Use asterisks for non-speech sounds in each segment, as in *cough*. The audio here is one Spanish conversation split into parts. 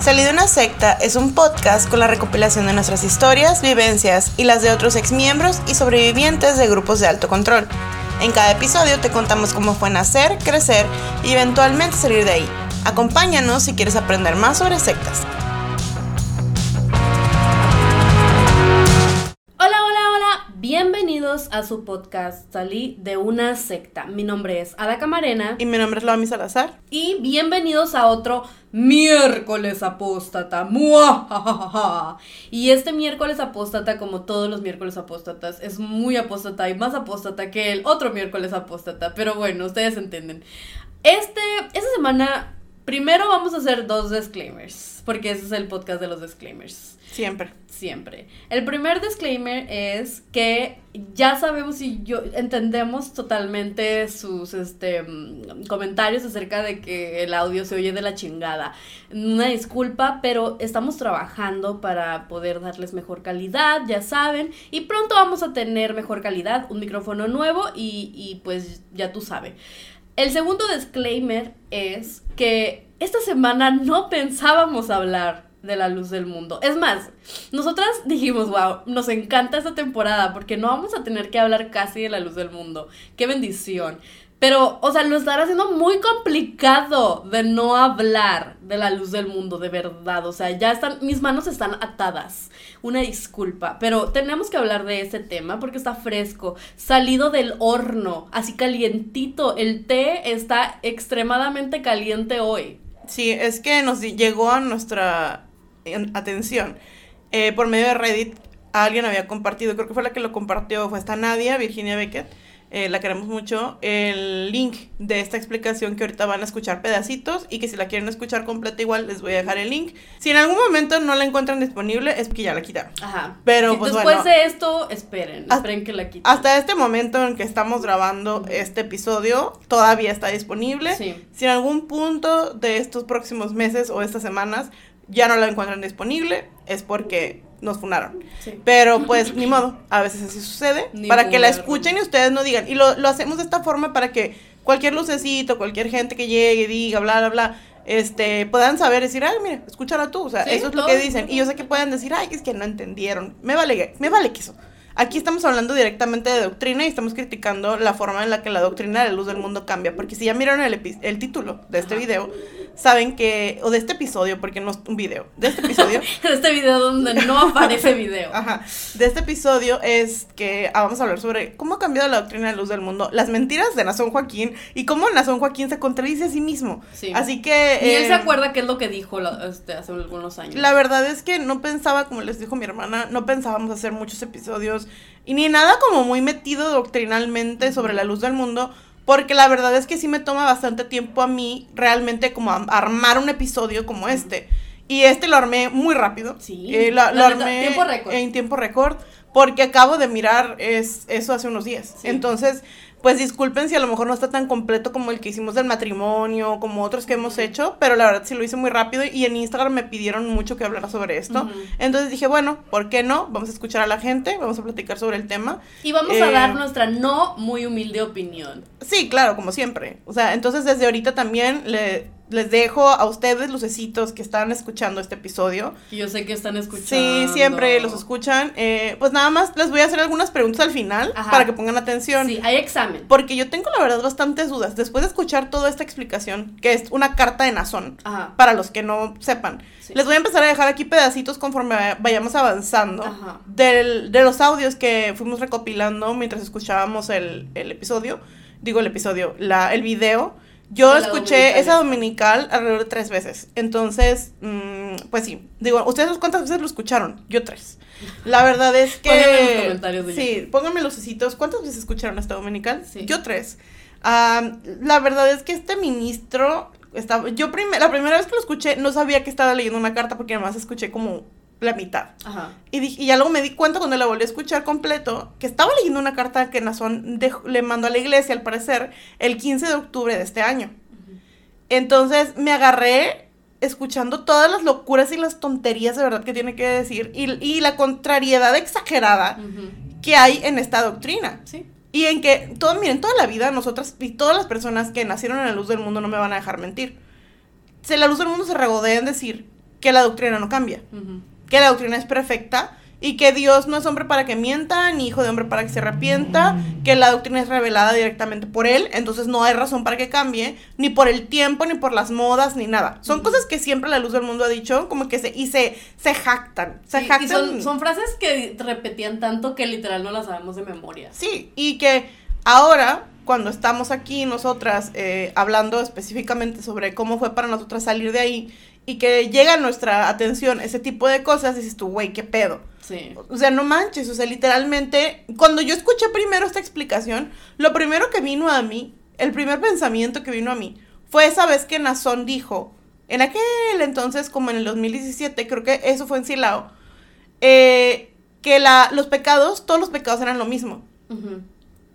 Salí de una secta es un podcast con la recopilación de nuestras historias, vivencias y las de otros exmiembros y sobrevivientes de grupos de alto control. En cada episodio te contamos cómo fue nacer, crecer y eventualmente salir de ahí. Acompáñanos si quieres aprender más sobre sectas. Bienvenidos a su podcast Salí de una secta. Mi nombre es Ada Camarena. Y mi nombre es Loami Salazar. Y bienvenidos a otro miércoles apóstata. Y este miércoles apóstata, como todos los miércoles apóstatas, es muy apóstata y más apóstata que el otro miércoles apóstata. Pero bueno, ustedes entienden. Este, esta semana, primero vamos a hacer dos disclaimers, porque ese es el podcast de los disclaimers. Siempre. Siempre. El primer disclaimer es que ya sabemos y yo entendemos totalmente sus este mm, comentarios acerca de que el audio se oye de la chingada. Una disculpa, pero estamos trabajando para poder darles mejor calidad, ya saben, y pronto vamos a tener mejor calidad, un micrófono nuevo y, y pues ya tú sabes. El segundo disclaimer es que esta semana no pensábamos hablar de la luz del mundo. Es más, nosotras dijimos, wow, nos encanta esta temporada porque no vamos a tener que hablar casi de la luz del mundo. Qué bendición. Pero, o sea, lo estará haciendo muy complicado de no hablar de la luz del mundo, de verdad. O sea, ya están, mis manos están atadas. Una disculpa. Pero tenemos que hablar de ese tema porque está fresco, salido del horno, así calientito. El té está extremadamente caliente hoy. Sí, es que nos llegó a nuestra atención. Eh, por medio de Reddit, alguien había compartido, creo que fue la que lo compartió, fue esta Nadia, Virginia Beckett, eh, la queremos mucho, el link de esta explicación que ahorita van a escuchar pedacitos y que si la quieren escuchar completa igual les voy a dejar el link. Si en algún momento no la encuentran disponible es porque ya la quitaron. Ajá. Pero pues, después de esto, esperen, esperen que la quiten. Hasta este momento en que estamos grabando este episodio, todavía está disponible. Sí. Si en algún punto de estos próximos meses o estas semanas ya no la encuentran disponible, es porque nos funaron. Pero pues ni modo, a veces así sucede. para que la escuchen y ustedes no digan. Y lo, lo, hacemos de esta forma para que cualquier lucecito, cualquier gente que llegue y diga, bla, bla, bla, este, puedan saber, decir, ay, mira, escúchala tú. O sea, eso es lo que dicen. Y yo sé que pueden decir, ay, es que no entendieron. Me vale, me vale que eso. Aquí estamos hablando directamente de doctrina y estamos criticando la forma en la que la doctrina de la luz del mundo cambia. Porque si ya miraron el, el título de este video, saben que, o de este episodio, porque no es un video, de este episodio. *laughs* de este video donde no aparece video. Ajá. De este episodio es que ah, vamos a hablar sobre cómo ha cambiado la doctrina de luz del mundo, las mentiras de Nazón Joaquín y cómo Nazón Joaquín se contradice a sí mismo. Sí. Así que. Y él se eh, acuerda qué es lo que dijo este, hace algunos años. La verdad es que no pensaba, como les dijo mi hermana, no pensábamos hacer muchos episodios y ni nada como muy metido doctrinalmente sobre la luz del mundo porque la verdad es que sí me toma bastante tiempo a mí realmente como armar un episodio como este. Y este lo armé muy rápido. Sí. Eh, lo, armé en tiempo récord. Porque acabo de mirar es, eso hace unos días. Entonces, pues disculpen si a lo mejor no está tan completo como el que hicimos del matrimonio, como otros que hemos hecho, pero la verdad sí lo hice muy rápido y en Instagram me pidieron mucho que hablara sobre esto. Entonces dije, bueno, ¿por qué no? Vamos a escuchar a la gente, vamos a platicar sobre el tema. Y vamos a dar eh, nuestra no muy humilde opinión. Sí, claro, como siempre. O sea, entonces desde ahorita también le les dejo a ustedes, lucecitos, que están escuchando este episodio. Yo sé que están escuchando. Sí, siempre los escuchan. Eh, pues nada más les voy a hacer algunas preguntas al final para que pongan atención. Sí, hay examen. Porque yo tengo la verdad bastantes dudas. Después de escuchar toda esta explicación, que es una carta de Nazón, para los que no sepan, les voy a empezar a dejar aquí pedacitos conforme vayamos avanzando del, de los audios que fuimos recopilando mientras escuchábamos el, el episodio. Digo el episodio, la, el video yo escuché esa dominical alrededor de tres veces. Entonces, mm, pues sí. Digo, ¿ustedes cuántas veces lo escucharon? Yo tres. La verdad es que. Pónganme los comentarios de Sí, pónganme los cesitos. ¿Cuántas veces escucharon esta dominical? Sí. Yo tres. la verdad es que este ministro. Estaba, yo la primera vez que lo escuché no sabía que estaba leyendo una carta porque además escuché como la mitad. Ajá. Y, y ya luego me di cuenta cuando la volví a escuchar completo que estaba leyendo una carta que Nazón le mandó a la iglesia, al parecer, el 15 de octubre de este año. Entonces me agarré escuchando todas las locuras y las tonterías de verdad que tiene que decir y, y la contrariedad exagerada que hay en esta doctrina. Sí. Y en que, todo, miren, toda la vida nosotras y todas las personas que nacieron en la luz del mundo no me van a dejar mentir. Si la luz del mundo se regodea en decir que la doctrina no cambia, que la doctrina es perfecta y que Dios no es hombre para que mienta, ni hijo de hombre para que se arrepienta, que la doctrina es revelada directamente por él, entonces no hay razón para que cambie, ni por el tiempo, ni por las modas, ni nada. Son cosas que siempre la luz del mundo ha dicho, como que se, y se, se jactan, se jactan. Y son, son frases que repetían tanto que literal no las sabemos de memoria. Sí, y que ahora cuando estamos aquí nosotras eh, hablando específicamente sobre cómo fue para nosotras salir de ahí y que llega a nuestra atención ese tipo de cosas, dices tú, güey, qué pedo. Sí. O sea, no manches, o sea, literalmente, cuando yo escuché primero esta explicación, lo primero que vino a mí, el primer pensamiento que vino a mí, fue esa vez que Nazón dijo, en aquel entonces, como en el 2017, creo que eso fue en Silao, eh, que la, los pecados, todos los pecados eran lo mismo.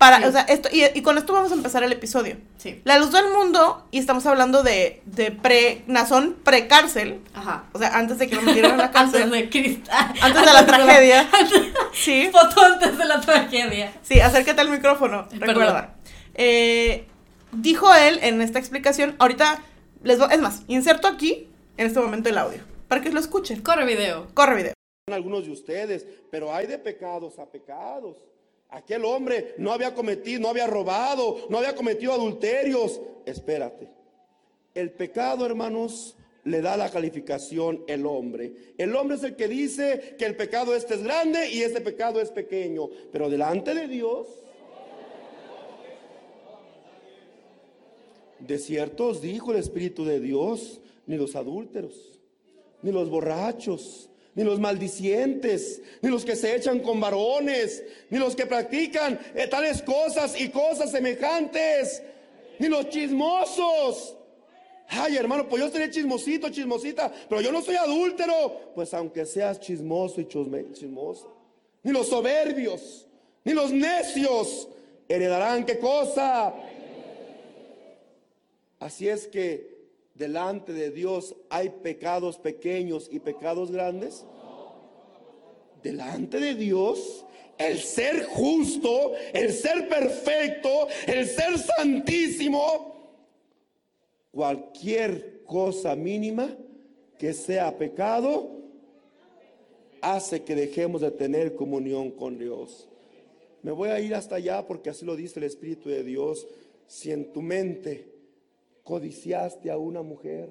Para, o sea, esto, y, con esto vamos a empezar el episodio. Sí. La luz del mundo, y estamos hablando de, de pre, Nazón pre-cárcel. Ajá. O sea, antes de que lo metieran a la *laughs* cárcel. antes de cristal. Antes, de la tragedia. *laughs* sí. Foto antes de la tragedia. Sí, acércate al micrófono, recuerda. Eh, dijo él en esta explicación, ahorita les voy, es más, inserto aquí, en este momento el audio, para que lo escuchen. Corre video. Corre video. Algunos de ustedes, pero hay de pecados a pecados. Aquel hombre no había cometido, no había robado, no había cometido adulterios. Espérate. El pecado, hermanos, le da la calificación el hombre. El hombre es el que dice que el pecado este es grande y este pecado es pequeño. Pero delante de Dios, de cierto os dijo el Espíritu de Dios, ni los adúlteros, ni los borrachos, ni los maldicientes, ni los que se echan con varones, ni los que practican eh, tales cosas y cosas semejantes, ni los chismosos. Ay, hermano, pues yo seré chismosito, chismosita, pero yo no soy adúltero. Pues aunque seas chismoso y chismoso, ni los soberbios, ni los necios heredarán qué cosa. Así es que delante de Dios hay pecados pequeños y pecados grandes? Delante de Dios, el ser justo, el ser perfecto, el ser santísimo, cualquier cosa mínima que sea pecado, hace que dejemos de tener comunión con Dios. Me voy a ir hasta allá porque así lo dice el Espíritu de Dios. Si en tu mente codiciaste a una mujer.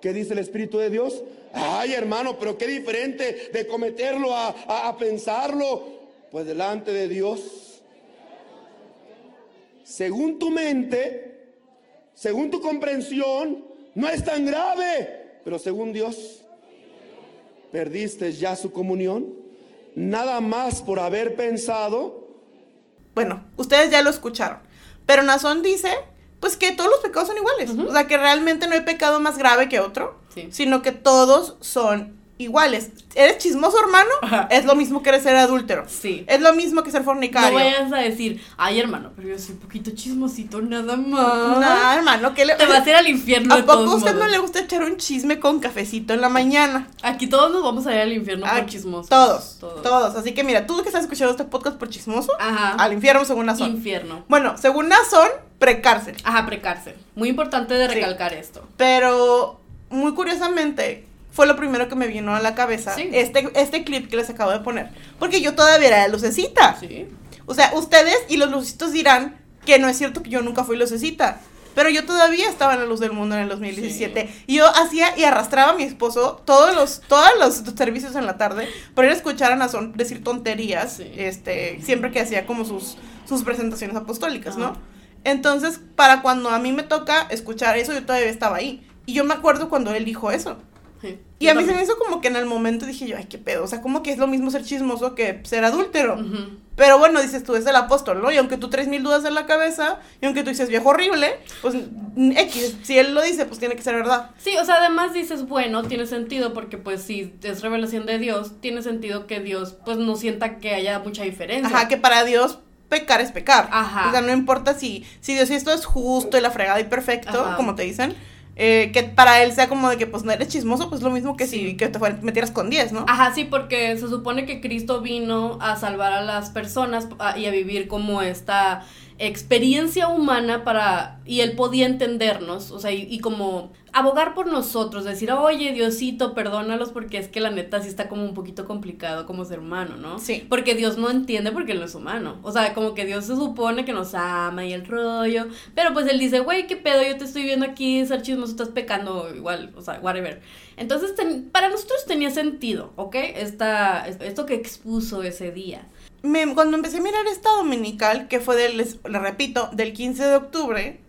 ¿Qué dice el Espíritu de Dios? Ay, hermano, pero qué diferente de cometerlo a, pensarlo. Pues delante de Dios, según tu mente, según tu comprensión, no es tan grave, pero según Dios, perdiste ya su comunión. Nada más por haber pensado. Bueno, ustedes ya lo escucharon. Pero Nazón dice, pues que todos los pecados son iguales. O sea, que realmente no hay pecado más grave que otro, sino que todos son iguales. ¿Eres chismoso, hermano? Es lo mismo que eres ser adúltero. Sí. Es lo mismo que ser fornicario. No vayas a decir, ay, hermano, pero yo soy un poquito chismosito, nada más. No, hermano, ¿qué le Te vas a ir al infierno. ¿A poco a usted no le gusta echar un chisme con cafecito en la mañana? Aquí todos nos vamos a ir al infierno por chismosos. Todos, todos, Así que mira, tú que estás escuchando este podcast por chismoso, al infierno según Nazón. Infierno. Bueno, según Nazón, precárcel. Ajá, precárcel. Muy importante de recalcar esto. Pero, muy curiosamente, fue lo primero que me vino a la cabeza. Este, este clip que les acabo de poner. Porque yo todavía era lucecita. Sí. O sea, ustedes y los lucecitos dirán que no es cierto que yo nunca fui lucecita. Pero yo todavía estaba en la luz del mundo en el 2017. Y yo hacía y arrastraba a mi esposo todos los, todos los servicios en la tarde para ir a escuchar a Nazón decir tonterías. Este, siempre que hacía como sus, sus presentaciones apostólicas, ¿no? Entonces, para cuando a mí me toca escuchar eso, yo todavía estaba ahí. Y yo me acuerdo cuando él dijo eso. Y a mí se me hizo como que en el momento dije yo, ay, qué pedo. O sea, como que es lo mismo ser chismoso que ser adúltero. Pero bueno, dices tú, es el apóstol, ¿no? Y aunque tú tres mil dudas en la cabeza, y aunque tú dices viejo horrible, pues X, si él lo dice, pues tiene que ser verdad. Sí, o sea, además dices, bueno, tiene sentido, porque pues si es revelación de Dios, tiene sentido que Dios, pues no sienta que haya mucha diferencia. Ajá, que para Dios pecar es pecar. Ajá. O sea, no importa si, si Dios esto es justo y la fregada y perfecto, como te dicen eh, que para él sea como de que pues no eres chismoso, pues lo mismo que si que te metieras con 10, ¿no? Ajá, sí, porque se supone que Cristo vino a salvar a las personas y a vivir como esta experiencia humana para, y él podía entendernos, o sea, y, como abogar por nosotros, decir, oye, Diosito, perdónalos porque es que la neta sí está como un poquito complicado como ser humano, ¿no? Sí. Porque Dios no entiende porque él no es humano, o sea, como que Dios se supone que nos ama y el rollo, pero pues él dice, güey, qué pedo, yo te estoy viendo aquí ser chismoso, estás pecando igual, o sea, whatever. Entonces, para nosotros tenía sentido, ¿ok? Esta, esto que expuso ese día cuando empecé a mirar esta dominical, que fue del, les, le repito, del 15 de octubre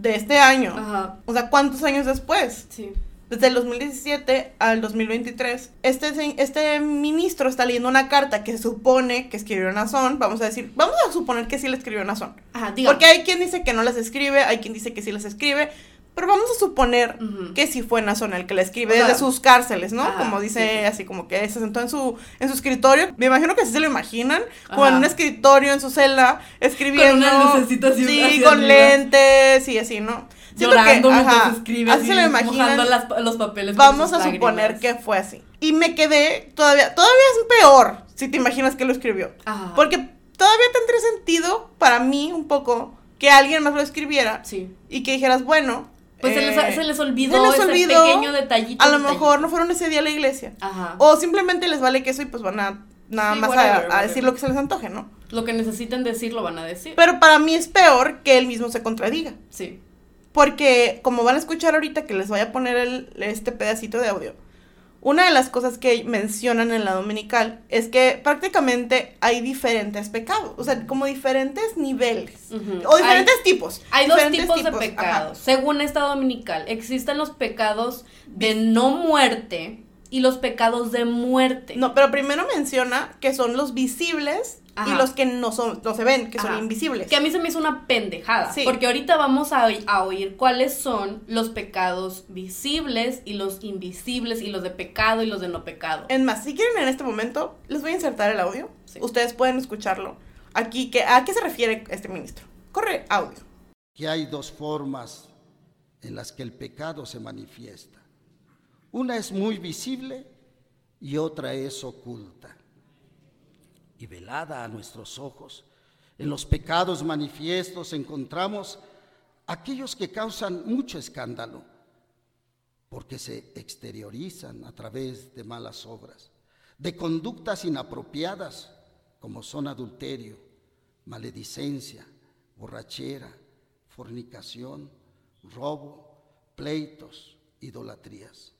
de este año. Ajá. O sea, ¿cuántos años después? Sí. Desde el 2017 al 2023, este, este ministro está leyendo una carta que se supone que escribió Nazón. Vamos a decir, vamos a suponer que sí le escribió Nazón. Ajá, Porque hay quien dice que no las escribe, hay quien dice que sí las escribe. Pero vamos a suponer que sí fue Nazón el que la escribe desde sus cárceles, ¿no? como dice, así como que se sentó en su, en su escritorio. Me imagino que así se lo imaginan, como en un escritorio en su celda, escribiendo. Con Sí, con lentes y así, ¿no? Llorando que, ajá, escribe, así se lo imaginan. los papeles. Vamos a suponer que fue así. Y me quedé, todavía, todavía es peor si te imaginas que lo escribió. Ajá. Porque todavía tendría sentido para mí un poco que alguien más lo escribiera. Sí. Y que dijeras, bueno, pues se, les, se, olvidó, ese pequeño detallito. A lo mejor no fueron ese día a la iglesia. Ajá. O simplemente les vale queso y pues van a nada más a, decir lo que se les antoje, ¿no? Lo que necesiten decir lo van a decir. Pero para mí es peor que él mismo se contradiga. Sí. Porque como van a escuchar ahorita que les voy a poner el, este pedacito de audio, una de las cosas que mencionan en la dominical es que prácticamente hay diferentes pecados, o sea, como diferentes niveles o diferentes tipos. Hay dos tipos, de pecados. Según esta dominical, existen los pecados de no muerte y los pecados de muerte. No, pero primero menciona que son los visibles y los que no son no se ven, que son invisibles. Que a mí se me hizo una pendejada, porque ahorita vamos a, a, oír cuáles son los pecados visibles y los invisibles y los de pecado y los de no pecado. En más, si quieren en este momento, les voy a insertar el audio. Ustedes pueden escucharlo. Aquí, que, ¿a qué se refiere este ministro? Corre audio. Que hay dos formas en las que el pecado se manifiesta. Una es muy visible y otra es oculta y velada a nuestros ojos. En los pecados manifiestos encontramos aquellos que causan mucho escándalo, porque se exteriorizan a través de malas obras, de conductas inapropiadas, como son adulterio, maledicencia, borrachera, fornicación, robo, pleitos, idolatrías.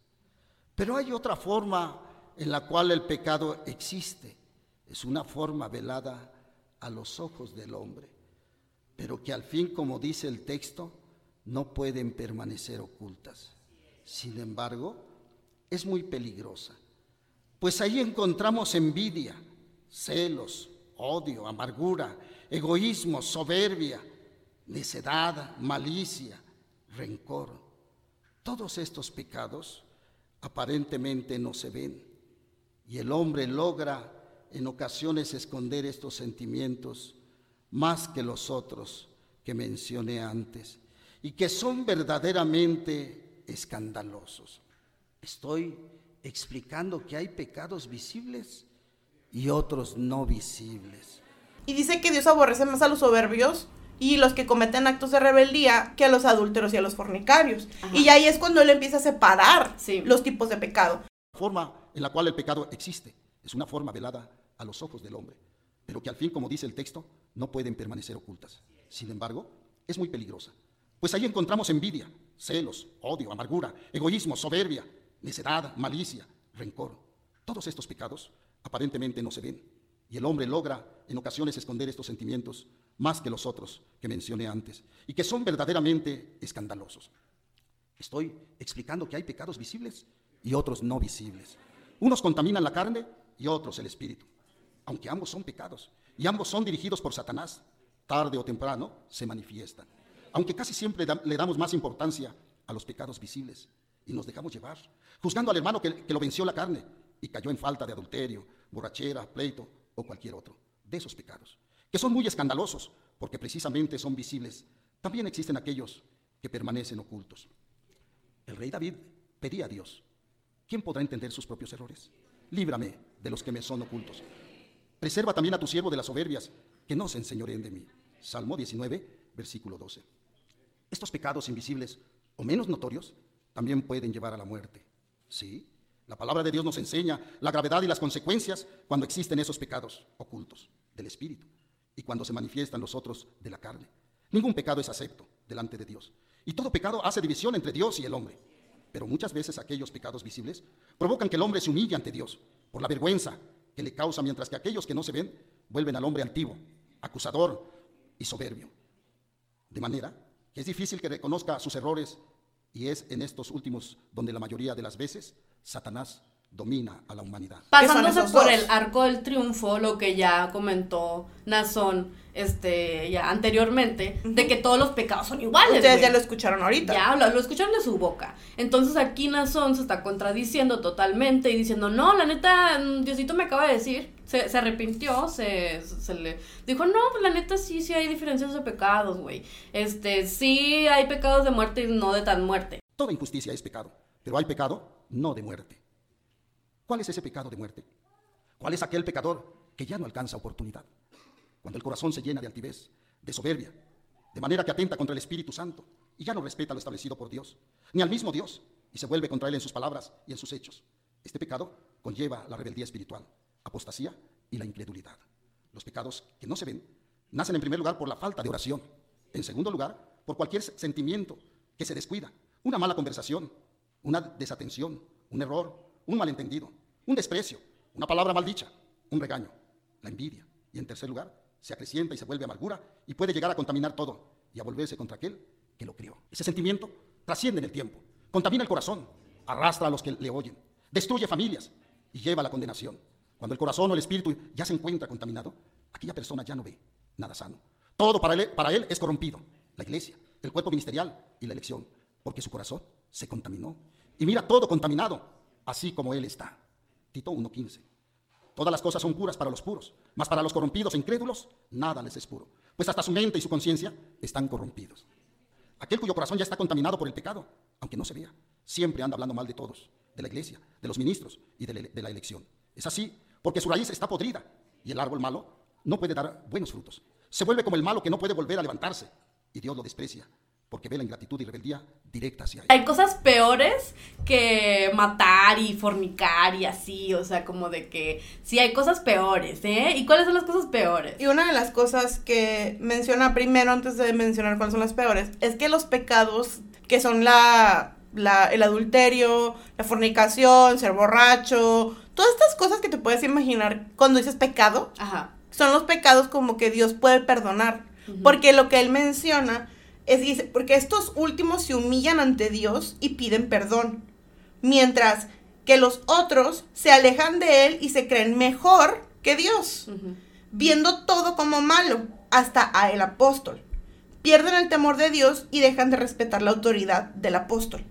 Pero hay otra forma en la cual el pecado existe es una forma velada a los ojos del hombre, pero que al fin, como dice el texto, no pueden permanecer ocultas. Sin embargo, es muy peligrosa, pues ahí encontramos envidia, celos, odio, amargura, egoísmo, soberbia, necedad, malicia, rencor. Todos estos pecados aparentemente no se ven y el hombre logra en ocasiones esconder estos sentimientos más que los otros que mencioné antes y que son verdaderamente escandalosos. Estoy explicando que hay pecados visibles y otros no visibles. Y dice que Dios aborrece más a los soberbios y los que cometen actos de rebeldía que a los adúlteros y a los fornicarios. Y ahí es cuando él empieza a separar los tipos de pecado. La forma en la cual el pecado existe es una forma velada a los ojos del hombre, pero que al fin, como dice el texto, no pueden permanecer ocultas. Sin embargo, es muy peligrosa, pues ahí encontramos envidia, celos, odio, amargura, egoísmo, soberbia, necedad, malicia, rencor. Todos estos pecados aparentemente no se ven, y el hombre logra en ocasiones esconder estos sentimientos más que los otros que mencioné antes, y que son verdaderamente escandalosos. Estoy explicando que hay pecados visibles y otros no visibles. Unos contaminan la carne y otros el espíritu aunque ambos son pecados y ambos son dirigidos por Satanás, tarde o temprano se manifiestan. Aunque casi siempre le damos más importancia a los pecados visibles y nos dejamos llevar, juzgando al hermano que, que lo venció la carne y cayó en falta de adulterio, borrachera, pleito o cualquier otro, de esos pecados, que son muy escandalosos porque precisamente son visibles. También existen aquellos que permanecen ocultos. El rey David pedía a Dios, ¿quién podrá entender sus propios errores? Líbrame de los que me son ocultos. Preserva también a tu siervo de las soberbias, que no se enseñoreen de mí. Salmo 19, versículo 12. Estos pecados invisibles o menos notorios también pueden llevar a la muerte. Sí, la palabra de Dios nos enseña la gravedad y las consecuencias cuando existen esos pecados ocultos del espíritu y cuando se manifiestan los otros de la carne. Ningún pecado es acepto delante de Dios. Y todo pecado hace división entre Dios y el hombre. Pero muchas veces aquellos pecados visibles provocan que el hombre se humille ante Dios por la vergüenza que le causa, mientras que aquellos que no se ven vuelven al hombre altivo, acusador y soberbio. De manera que es difícil que reconozca sus errores y es en estos últimos donde la mayoría de las veces Satanás domina a la humanidad. Pasándose por el arco del triunfo, lo que ya comentó Nazón este, ya anteriormente, de que todos los pecados son iguales. Ustedes ya lo escucharon ahorita. Ya lo, lo, escucharon de su boca. Entonces aquí Nazón se está contradiciendo totalmente y diciendo, no, la neta, mm, Diosito me acaba de decir, se, se arrepintió, se, se, le dijo, no, pues la neta sí, sí hay diferencias de pecados, güey. Este, sí hay pecados de muerte y no de tan muerte. Toda injusticia es pecado, pero hay pecado no de muerte. ¿Cuál es ese pecado de muerte? ¿Cuál es aquel pecador que ya no alcanza oportunidad? Cuando el corazón se llena de altivez, de soberbia, de manera que atenta contra el Espíritu Santo y ya no respeta lo establecido por Dios, ni al mismo Dios, y se vuelve contra Él en sus palabras y en sus hechos. Este pecado conlleva la rebeldía espiritual, apostasía y la incredulidad. Los pecados que no se ven nacen en primer lugar por la falta de oración, en segundo lugar por cualquier sentimiento que se descuida, una mala conversación, una desatención, un error, un malentendido, un desprecio, una palabra maldicha, un regaño, la envidia. Y en tercer lugar, se acrecienta y se vuelve amargura y puede llegar a contaminar todo y a volverse contra aquel que lo crió. Ese sentimiento trasciende en el tiempo, contamina el corazón, arrastra a los que le oyen, destruye familias y lleva a la condenación. Cuando el corazón o el espíritu ya se encuentra contaminado, aquella persona ya no ve nada sano. Todo para él, para él es corrompido. La iglesia, el cuerpo ministerial y la elección, porque su corazón se contaminó. Y mira todo contaminado, así como él está. Tito 1.15. Todas las cosas son puras para los puros, mas para los corrompidos e incrédulos nada les es puro, pues hasta su mente y su conciencia están corrompidos. Aquel cuyo corazón ya está contaminado por el pecado, aunque no se vea, siempre anda hablando mal de todos, de la iglesia, de los ministros y de, la elección. Es así porque su raíz está podrida y el árbol malo no puede dar buenos frutos. Se vuelve como el malo que no puede volver a levantarse y Dios lo desprecia porque ve la ingratitud y rebeldía directa hacia él. Hay cosas peores que matar y fornicar y así, o sea, como de que sí hay cosas peores, ¿eh? ¿Y cuáles son las cosas peores? Y una de las cosas que menciona primero antes de mencionar cuáles son las peores es que los pecados que son la, la el adulterio, la fornicación, ser borracho, todas estas cosas que te puedes imaginar cuando dices pecado, Ajá. son los pecados como que Dios puede perdonar, porque lo que él menciona es, dice, porque estos últimos se humillan ante Dios y piden perdón, mientras que los otros se alejan de Él y se creen mejor que Dios, viendo todo como malo, hasta a el apóstol. Pierden el temor de Dios y dejan de respetar la autoridad del apóstol.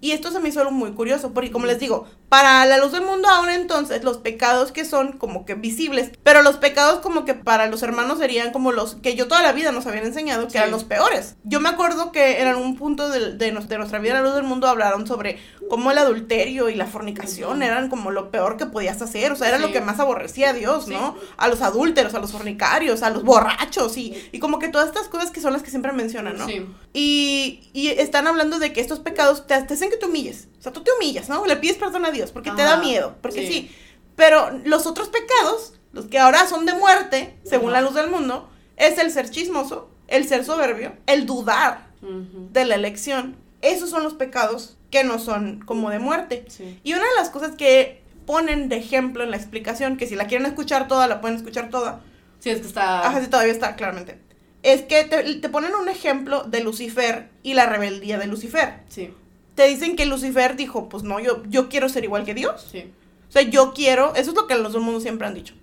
Y esto se me hizo algo muy curioso, porque como les digo, para la luz del mundo ahora entonces los pecados que son como que visibles, pero los pecados como que para los hermanos serían como los que yo toda la vida nos habían enseñado que eran los peores. Yo me acuerdo que en algún punto de, de, nuestra vida la luz del mundo hablaron sobre cómo el adulterio y la fornicación eran como lo peor que podías hacer, o sea, era lo que más aborrecía a Dios, ¿no? A los adúlteros, a los fornicarios, a los borrachos y, y como que todas estas cosas que son las que siempre mencionan, ¿no? Y, y están hablando de que estos pecados te, te hacen que te humilles. O sea, tú te humillas, ¿no? Le pides perdón a Dios porque Ajá, te da miedo, porque sí. sí. Pero los otros pecados, los que ahora son de muerte, según Ajá. la luz del mundo, es el ser chismoso, el ser soberbio, el dudar uh -huh. de la elección. Esos son los pecados que no son como de muerte. Sí. Y una de las cosas que ponen de ejemplo en la explicación, que si la quieren escuchar toda, la pueden escuchar toda. Sí, es que está... Ajá, sí, todavía está, claramente es que te, te, ponen un ejemplo de Lucifer y la rebeldía de Lucifer. Sí. Te dicen que Lucifer dijo, pues no, yo, yo quiero ser igual que Dios. Sí. O sea, yo quiero, eso es lo que los del mundo siempre han dicho.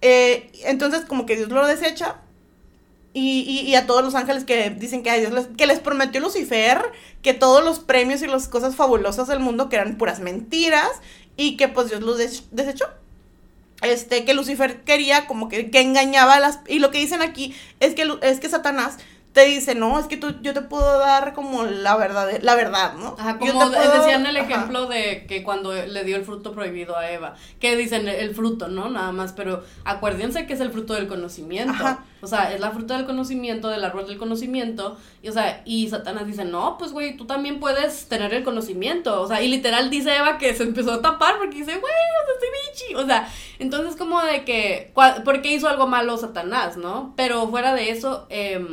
Eh, entonces, como que Dios lo desecha. Y, y, y, a todos los ángeles que dicen que a Dios les, que les prometió Lucifer, que todos los premios y las cosas fabulosas del mundo que eran puras mentiras y que pues Dios los des desechó este, que Lucifer quería como que, que engañaba a las... Y lo que dicen aquí es que, es que Satanás te dice, no, es que tú, yo te puedo dar como la verdad, la verdad, ¿no? Ajá, como decían el ejemplo de que cuando le dio el fruto prohibido a Eva, que dicen el fruto, ¿no? Nada más, pero acuérdense que es el fruto del conocimiento. O sea, es la fruta del conocimiento, del árbol del conocimiento. Y, o sea, y Satanás dice, no, pues, güey, tú también puedes tener el conocimiento. O sea, y literal dice Eva que se empezó a tapar porque dice, güey, o sea, estoy bichi. O sea, entonces como de que, ¿por qué hizo algo malo Satanás, no? Pero fuera de eso, eh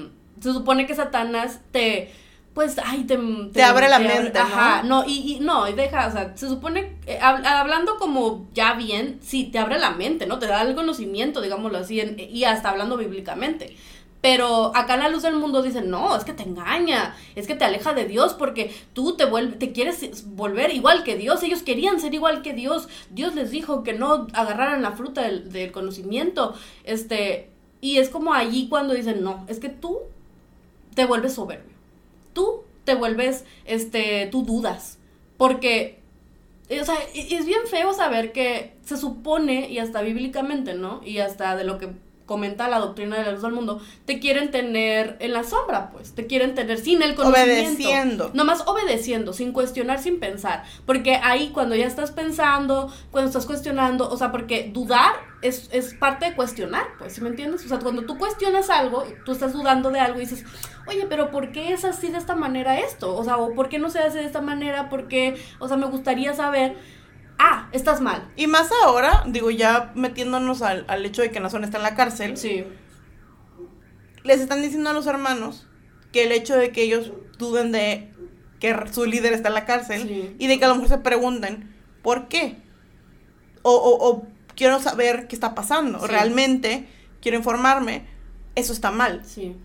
se supone que Satanás te pues, ay, te, te, abre la mente. ajá, no, y, y, no, y deja, o sea, se supone, eh, hablando como ya bien, sí, te abre la mente, ¿no? Te da el conocimiento, digámoslo así, y hasta hablando bíblicamente. Pero acá en la luz del mundo dicen, no, es que te engaña, es que te aleja de Dios porque tú te, vuelve, te quieres volver igual que Dios. Ellos querían ser igual que Dios. Dios les dijo que no agarraran la fruta del, del conocimiento. Este, y es como allí cuando dicen, no, es que tú te vuelves soberbio. Tú te vuelves, este, tú dudas. Porque, o sea, es bien feo saber que se supone, y hasta bíblicamente, ¿no? Y hasta de lo que comenta la doctrina de la luz del mundo, te quieren tener en la sombra, pues, te quieren tener sin el conocimiento. Obedeciendo. Nomás obedeciendo, sin cuestionar, sin pensar. Porque ahí cuando ya estás pensando, cuando estás cuestionando, o sea, porque dudar es, es parte de cuestionar, pues, ¿sí me entiendes? O sea, cuando tú cuestionas algo, tú estás dudando de algo y dices, oye, pero ¿por qué es así de esta manera esto? O sea, o ¿por qué no se hace de esta manera? Porque, o sea, me gustaría saber ah, estás mal. Y más ahora, digo, ya metiéndonos al, hecho de que Nazón está en la cárcel. Sí. Les están diciendo a los hermanos que el hecho de que ellos duden de que su líder está en la cárcel y de que a lo mejor se pregunten, ¿por qué? O, o, quiero saber qué está pasando. Realmente quiero informarme. Eso está mal. Sí.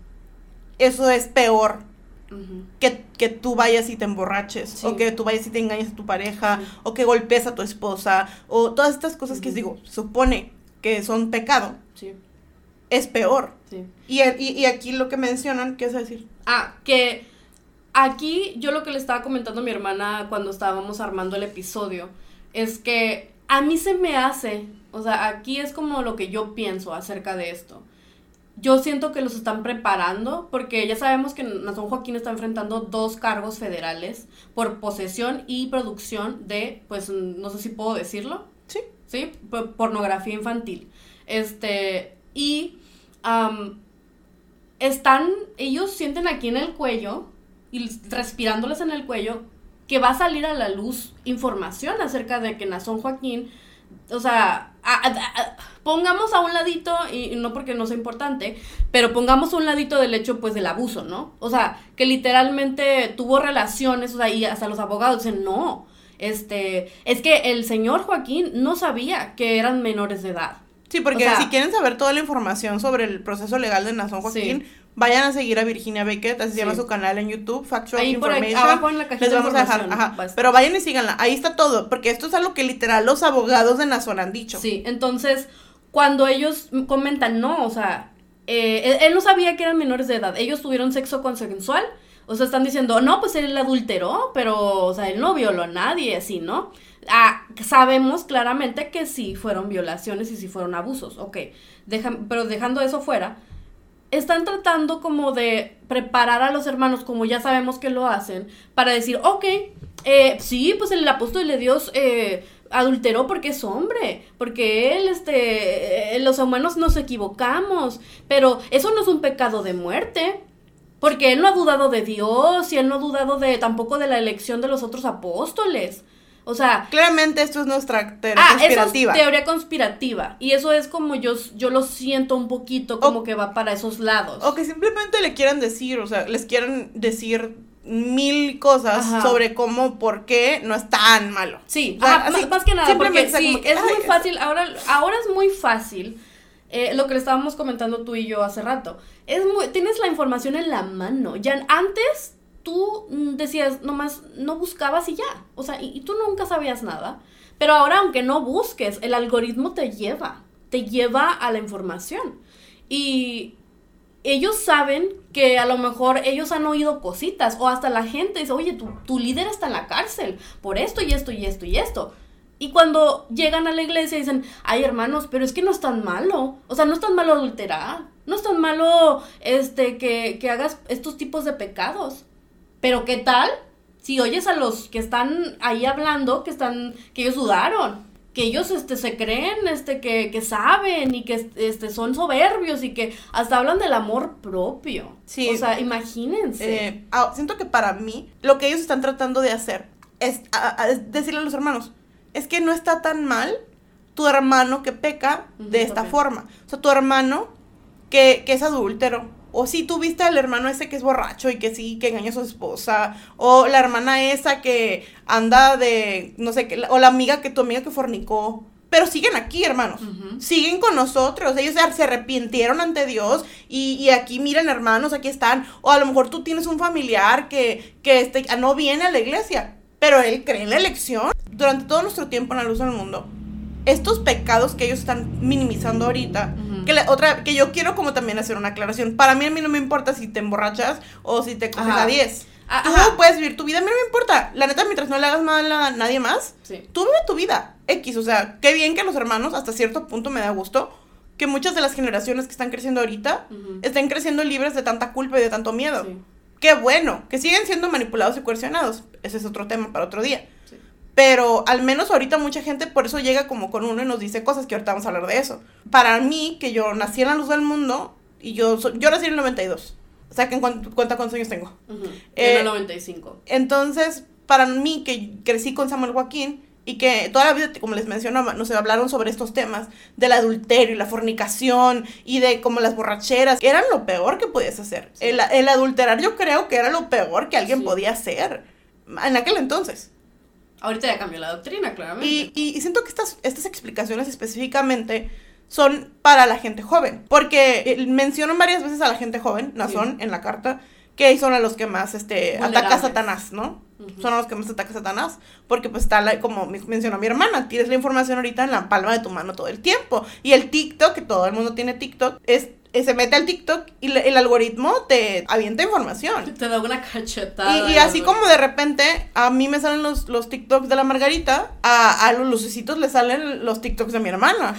Eso es peor que, tú vayas y te emborraches, o que tú vayas y te engañes a tu pareja, o que golpes a tu esposa, o todas estas cosas que digo, supone que son pecado, es peor. Y, y, aquí lo que mencionan, ¿qué es decir? Ah, que aquí yo lo que le estaba comentando a mi hermana cuando estábamos armando el episodio, es que a mí se me hace, o sea, aquí es como lo que yo pienso acerca de esto yo siento que los están preparando porque ya sabemos que Nazón Joaquín está enfrentando dos cargos federales por posesión y producción de, pues no sé si puedo decirlo. Sí. Sí, pornografía infantil. Este, y están, ellos sienten aquí en el cuello y respirándoles en el cuello que va a salir a la luz información acerca de que Nazón Joaquín o sea, pongamos a un ladito, y no porque no sea importante, pero pongamos a un ladito del hecho, pues, del abuso, ¿no? O sea, que literalmente tuvo relaciones, o sea, y hasta los abogados dicen, no, este, es que el señor Joaquín no sabía que eran menores de edad. Sí, porque si quieren saber toda la información sobre el proceso legal de Nazón Joaquín, vayan a seguir a Virginia Beckett, así se llama su canal en YouTube, Factual Information. Les vamos a dejar, ajá, pero vayan y síganla, ahí está todo, porque esto es algo que literal los abogados de Nazón han dicho. Sí, entonces, cuando ellos comentan, no, o sea, eh, él, no sabía que eran menores de edad, ellos tuvieron sexo consensual, o sea, están diciendo, no, pues él adulteró, pero, o sea, él no violó a nadie, así, ¿no? Ah, sabemos claramente que sí fueron violaciones y sí fueron abusos, ok, pero dejando eso fuera, están tratando como de preparar a los hermanos, como ya sabemos que lo hacen, para decir, ok, eh, sí, pues el apóstol de Dios eh, adulteró porque es hombre, porque él, este, eh, los humanos nos equivocamos, pero eso no es un pecado de muerte. Porque él no ha dudado de Dios y él no ha dudado de tampoco de la elección de los otros apóstoles. O sea. Claramente esto es nuestra teoría ah, conspirativa. Eso es teoría conspirativa. Y eso es como yo, yo lo siento un poquito como que va para esos lados. O que simplemente le quieran decir, o sea, les quieran decir mil cosas sobre cómo, por qué no es tan malo. Sí, más, que nada, porque sí, es muy fácil, ahora, ahora es muy fácil. Eh, lo que le estábamos comentando tú y yo hace rato. Es muy, tienes la información en la mano. Ya antes tú mm, decías, nomás no buscabas y ya. O sea, y, tú nunca sabías nada. Pero ahora, aunque no busques, el algoritmo te lleva, te lleva a la información. Y ellos saben que a lo mejor ellos han oído cositas o hasta la gente dice, oye, tu, tu líder está en la cárcel por esto y esto y esto y esto. Y cuando llegan a la iglesia dicen, ay hermanos, pero es que no es tan malo. O sea, no es tan malo adulterar. No es tan malo este, que, que hagas estos tipos de pecados. Pero ¿qué tal si oyes a los que están ahí hablando, que están, que ellos dudaron? que ellos este se creen este que, que, saben y que este son soberbios y que hasta hablan del amor propio. Sí. O sea, imagínense. Eh, ah, siento que para mí lo que ellos están tratando de hacer es, decirle a los hermanos, es que no está tan mal tu hermano que peca de esta forma. O sea, tu hermano que, que es adúltero, o si tú viste al hermano ese que es borracho y que sí, que engaña a su esposa. O la hermana esa que anda de, no sé qué, o la amiga que tu amiga que fornicó. Pero siguen aquí, hermanos. Siguen con nosotros. Ellos se arrepintieron ante Dios. Y, y, aquí, miren, hermanos, aquí están. O a lo mejor tú tienes un familiar que, que este, no viene a la iglesia. Pero él cree en la elección. Durante todo nuestro tiempo en la luz del mundo, estos pecados que ellos están minimizando ahorita, que otra, que yo quiero como también hacer una aclaración. Para mí a mí no me importa si te emborrachas o si te coges a 10. Ah, tú puedes vivir tu vida, a mí no me importa. La neta, mientras no le hagas mal a nadie más, tú vive tu vida. X, o sea, qué bien que los hermanos, hasta cierto punto me da gusto, que muchas de las generaciones que están creciendo ahorita estén creciendo libres de tanta culpa y de tanto miedo. Qué bueno, que siguen siendo manipulados y coercionados. Ese es otro tema para otro día. Pero al menos ahorita mucha gente por eso llega como con uno y nos dice cosas que ahorita vamos a hablar de eso. Para mí, que yo nací en la luz del mundo y yo, yo nací en el 92. O sea, que cuenta cuántos años tengo. en el 95. Eh, entonces, para mí, que crecí con Samuel Joaquín y que toda la vida, como les mencionaba, nos hablaron sobre estos temas del adulterio y la fornicación y de como las borracheras, eran lo peor que podías hacer. El, el, adulterar yo creo que era lo peor que alguien podía hacer en aquel entonces. Ahorita ya cambió la doctrina, claramente. Y, y, siento que estas, estas explicaciones específicamente son para la gente joven. Porque eh, mencionan varias veces a la gente joven, Nazón, en la carta, que son a los que más este, ataca a Satanás, ¿no? Son a los que más ataca a Satanás. Porque pues está, la, como mencionó mi hermana, tienes la información ahorita en la palma de tu mano todo el tiempo. Y el TikTok, que todo el mundo tiene TikTok, es se mete al TikTok y el algoritmo te avienta información. Te da una cachetada. Y, así como de repente a mí me salen los, los TikToks de la Margarita, a, a los lucecitos le salen los TikToks de mi hermana.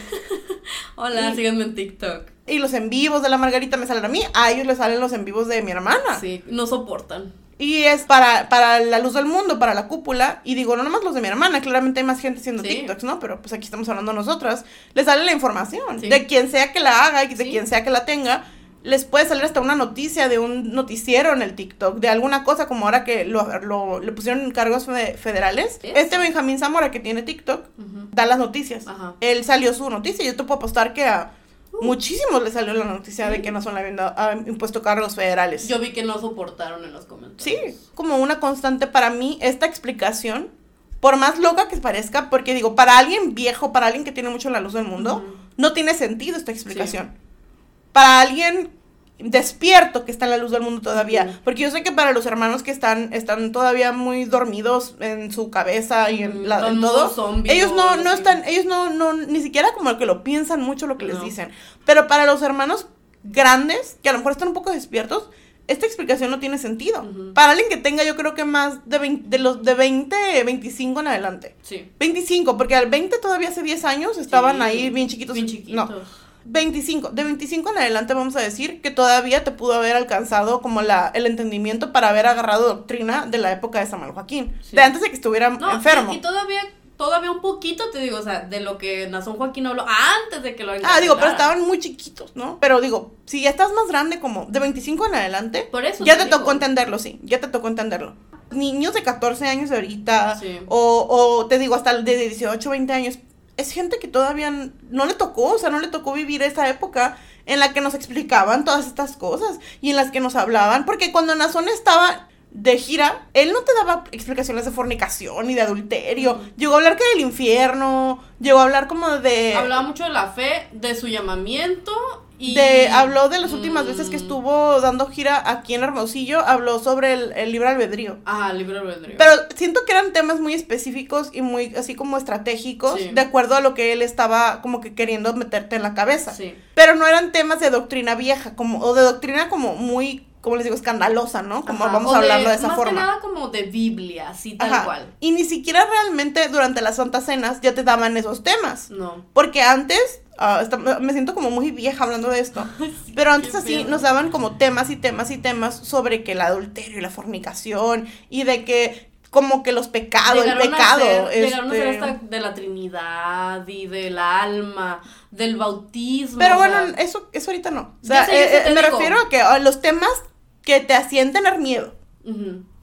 *laughs* Hola, síganme en TikTok. Y los en vivos de la Margarita me salen a mí, a ellos les salen los en vivos de mi hermana. Sí, no soportan. Y es para, para la luz del mundo, para la cúpula. Y digo, no nomás los de mi hermana, claramente hay más gente haciendo TikToks, ¿no? Pero pues aquí estamos hablando nosotras. Les sale la información. De quien sea que la haga y de quien sea que la tenga. Les puede salir hasta una noticia de un noticiero en el TikTok, de alguna cosa como ahora que lo, lo le pusieron cargos federales. Este Benjamín Zamora que tiene TikTok da las noticias. Él salió su noticia. Yo te puedo apostar que a Muchísimos le salió la noticia de que no son la habían impuesto cargos federales. Yo vi que no soportaron en los comentarios. Sí, como una constante para mí esta explicación, por más loca que parezca, porque digo, para alguien viejo, para alguien que tiene mucho la luz del mundo, no tiene sentido esta explicación. Para alguien despierto que está en la luz del mundo todavía. Porque yo sé que para los hermanos que están, están todavía muy dormidos en su cabeza y en, la, todo, ellos no, no están, ellos no, no, ni siquiera como que lo piensan mucho lo que les dicen. Pero para los hermanos grandes, que a lo mejor están un poco despiertos, esta explicación no tiene sentido. Para alguien que tenga, yo creo que más de, 20, de los de 20, 25 en adelante. Sí. 25, porque al 20 todavía hace 10 años estaban ahí bien chiquitos. Bien chiquitos. 25, de 25 en adelante vamos a decir que todavía te pudo haber alcanzado como la, el entendimiento para haber agarrado doctrina de la época de Samuel Joaquín, de antes de que estuviera enfermo. Y, todavía todavía un poquito, te digo, o sea, de lo que Nazón Joaquín habló antes de que lo Ah, digo, pero estaban muy chiquitos, ¿no? Pero digo, si ya estás más grande, como de 25 en adelante, Por eso ya te, tocó entenderlo, sí, ya te tocó entenderlo. Niños de 14 años de ahorita, o, o te digo, hasta de 18, 20 años, es gente que todavía no le tocó, o sea, no le tocó vivir esa época en la que nos explicaban todas estas cosas y en las que nos hablaban, porque cuando Nazón estaba de gira, él no te daba explicaciones de fornicación y de adulterio. Llegó a hablar que del infierno, llegó a hablar como de... Hablaba mucho de la fe, de su llamamiento de, habló de las últimas veces que mm. estuvo dando gira aquí en Hermosillo, habló sobre el, el libre albedrío. Ah, el libre albedrío. Pero siento que eran temas muy específicos y muy así como estratégicos, de acuerdo a lo que él estaba como que queriendo meterte en la cabeza. Sí. Pero no eran temas de doctrina vieja, como, o de doctrina como muy como les digo, escandalosa, ¿no? Como vamos a hablarlo de, esa forma. Más que nada como de Biblia, así tal cual. Y ni siquiera realmente durante las Santas Cenas ya te daban esos temas. No. Porque antes, ah, me siento como muy vieja hablando de esto, *laughs* pero antes así nos daban como temas y temas y temas sobre que el adulterio y la fornicación y de que como que los pecados, el pecado. Llegaron a ser este hasta de la Trinidad y del alma, del bautismo. Pero bueno, eso, eso ahorita no. O sea, eh, eh, me refiero a que a los temas que te hacían tener miedo.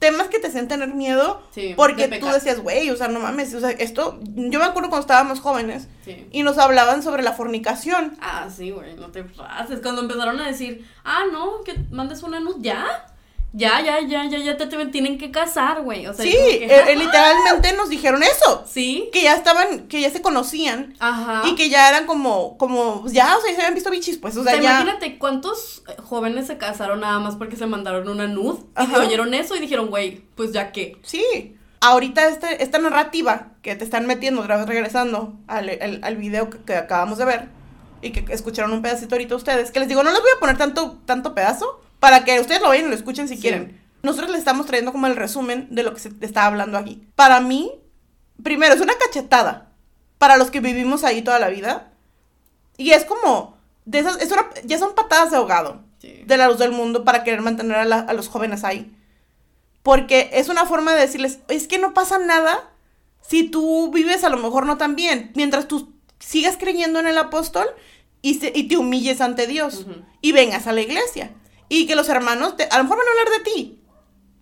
Temas que te hacían tener miedo porque tú decías, güey, o sea, no mames, o sea, esto, yo me acuerdo cuando estábamos jóvenes y nos hablaban sobre la fornicación. Ah, sí, güey, no te pases. Cuando empezaron a decir, ah, no, que mandes una luz ya ya, ya, ya, ya, ya te, tienen que casar, güey. O sea, sí, eh, eh, literalmente nos dijeron eso. Sí. Que ya estaban, que ya se conocían. Ajá. Y que ya eran como, como, ya, o sea, se habían visto bichis, pues, o sea, ya. Imagínate cuántos eh, jóvenes se casaron nada más porque se mandaron una nud. Y oyeron eso y dijeron, güey, pues ya qué. Sí. Ahorita este, esta narrativa que te están metiendo, otra vez regresando al, al, video que, que, acabamos de ver y que escucharon un pedacito ahorita ustedes, que les digo, no les voy a poner tanto, tanto pedazo, para que ustedes lo vean y lo escuchen si quieren. Nosotros les estamos trayendo como el resumen de lo que se está hablando aquí. Para mí, primero, es una cachetada para los que vivimos ahí toda la vida. Y es como, de esas, es ya son patadas de ahogado de la luz del mundo para querer mantener a, a los jóvenes ahí. Porque es una forma de decirles, es que no pasa nada si tú vives a lo mejor no tan bien, mientras tú sigas creyendo en el apóstol y, y te humilles ante Dios y vengas a la iglesia y que los hermanos a lo mejor van a hablar de ti.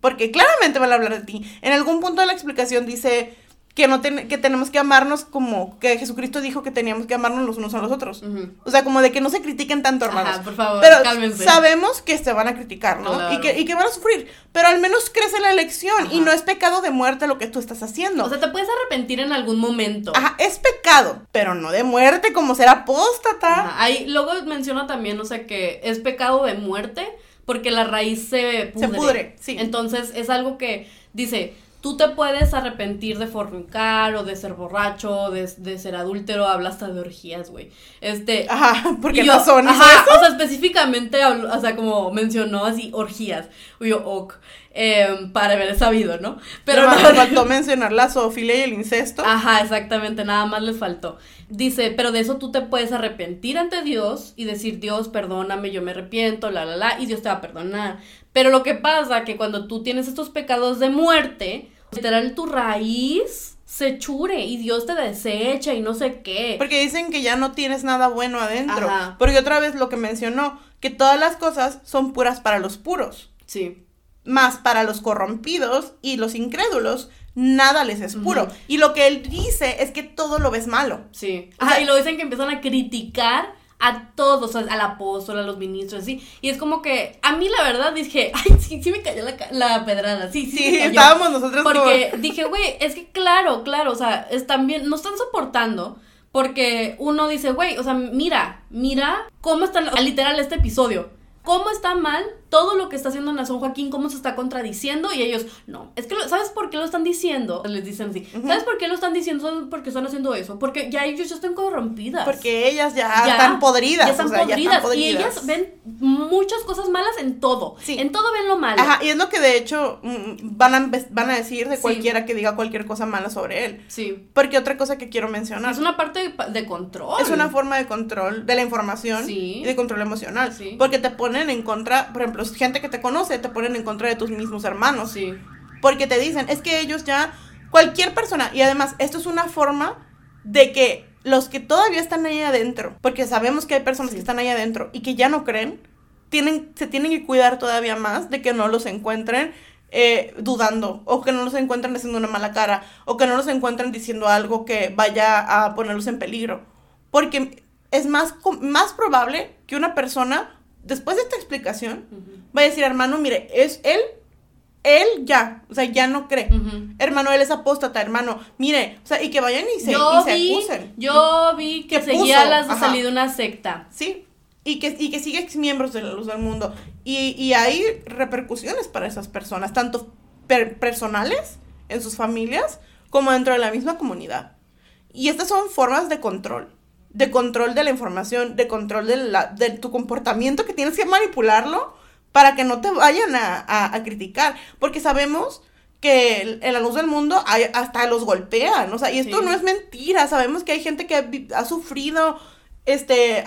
Porque claramente van a hablar de ti. En algún punto de la explicación dice que, no que tenemos que amarnos como que Jesucristo dijo que teníamos que amarnos los unos a los otros. O sea, como de que no se critiquen tanto, hermanos. por favor, Pero sabemos que se van a criticar, ¿no? Y, que, y que van a sufrir. Pero al menos crece la elección y no es pecado de muerte lo que tú estás haciendo. O sea, te puedes arrepentir en algún momento. Ajá, es pecado, pero no de muerte como ser apóstata. Ahí luego menciona también, o sea, que es pecado de muerte porque la raíz se pudre. Se pudre, sí. Entonces es algo que dice, tú te puedes arrepentir de fornicar o de ser borracho, de, de ser adúltero, habla hasta de orgías, güey. Este. Ajá, *laughs* porque no son. Ajá, o sea, específicamente, o sea, como mencionó así, orgías. Yo, ok. Em, para haber sabido, ¿no? Pero nada más faltó mencionar la zoofilia y el incesto. Ajá, exactamente, nada más les faltó. Dice, pero de eso tú te puedes arrepentir ante Dios y decir, Dios, perdóname, yo me arrepiento, la, la, la, y Dios te va a perdonar. Pero lo que pasa que cuando tú tienes estos pecados de muerte, literal tu raíz se chure y Dios te desecha y no sé qué. Porque dicen que ya no tienes nada bueno adentro. Porque otra vez lo que mencionó, que todas las cosas son puras para los puros. Sí. Más para los corrompidos y los incrédulos, nada les es puro. Y lo que él dice es que todo lo ves malo. Sí. y lo dicen que empiezan a criticar a todos, al apóstol, a los ministros, así. Y es como que a mí la verdad dije, *laughs* ay, sí, sí me cayó la, la pedrada, sí, sí. Sí, estábamos nosotros Porque dije, güey, es que claro, claro, o sea, están bien, no están soportando. Porque uno dice, güey, o sea, mira, mira cómo está literal este episodio cómo está mal todo lo que está haciendo Nazón Joaquín, cómo se está contradiciendo y ellos, no, es que, ¿sabes por qué lo están diciendo? Les dicen así, ¿sabes por qué lo están diciendo? ¿Sabes por qué están haciendo eso? Porque ya ellos ya están corrompidas. Porque ellas ya, están podridas. Ya están, podridas, Y ellas ven muchas cosas malas en todo. Sí. En todo ven lo malo. Ajá, y es lo que de hecho mm, van a, van a decir de cualquiera que diga cualquier cosa mala sobre él. Sí. Porque otra cosa que quiero mencionar. Es una parte de, control. Es una forma de control de la información y de control emocional. Sí. Porque te ponen en contra, por ejemplo, gente que te conoce, te ponen en contra de tus mismos hermanos. Sí. Porque te dicen, es que ellos ya, cualquier persona, y además esto es una forma de que los que todavía están ahí adentro, porque sabemos que hay personas que están ahí adentro y que ya no creen, tienen, se tienen que cuidar todavía más de que no los encuentren eh, dudando, o que no los encuentren haciendo una mala cara, o que no los encuentren diciendo algo que vaya a ponerlos en peligro. Porque es más, más probable que una persona después de esta explicación, va a decir, hermano, mire, es él, él ya, o sea, ya no cree. Hermano, él es apóstata, hermano, mire, o sea, y que vayan y se, yo vi, Yo vi que, seguía las de salir de una secta. Sí, y que, y que sigue ex miembros de la luz del mundo. Y, y hay repercusiones para esas personas, tanto personales, en sus familias, como dentro de la misma comunidad. Y estas son formas de control de control de la información, de control de, la, de tu comportamiento, que tienes que manipularlo para que no te vayan a, criticar, porque sabemos que en la luz del mundo hasta los golpean, o sea, y esto no es mentira, sabemos que hay gente que ha, sufrido este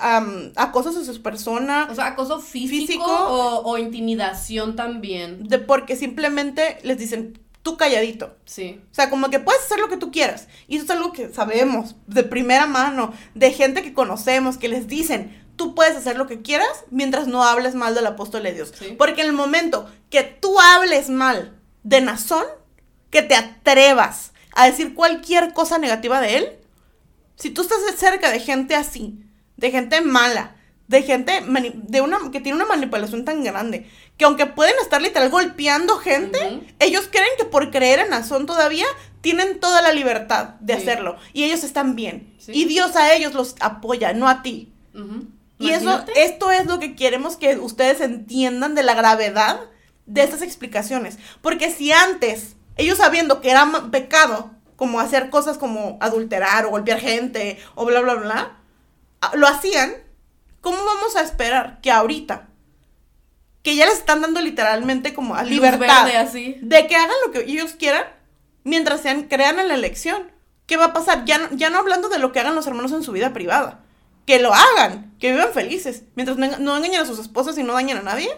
acoso a sus personas. O sea, acoso físico, O, intimidación también. De porque simplemente les dicen, tú calladito. Sí. O sea, como que puedes hacer lo que tú quieras. Y eso es algo que sabemos de primera mano, de gente que conocemos, que les dicen, tú puedes hacer lo que quieras mientras no hables mal del apóstol de Dios. Porque en el momento que tú hables mal de Nazón, que te atrevas a decir cualquier cosa negativa de él, si tú estás cerca de gente así, de gente mala, de gente de una, que tiene una manipulación tan grande, que aunque pueden estar literal golpeando gente, ellos creen que por creer en Nazón todavía tienen toda la libertad de hacerlo. Y ellos están bien. Y Dios a ellos los apoya, no a ti. Y eso, esto es lo que queremos que ustedes entiendan de la gravedad de estas explicaciones. Porque si antes, ellos sabiendo que era pecado, como hacer cosas como adulterar o golpear gente o bla, bla, bla, lo hacían, ¿cómo vamos a esperar que ahorita, que ya les están dando literalmente como a libertad de que hagan lo que ellos quieran mientras sean, crean en la elección? ¿Qué va a pasar? Ya, ya no hablando de lo que hagan los hermanos en su vida privada. Que lo hagan, que vivan felices. Mientras no, engañen a sus esposas y no dañen a nadie,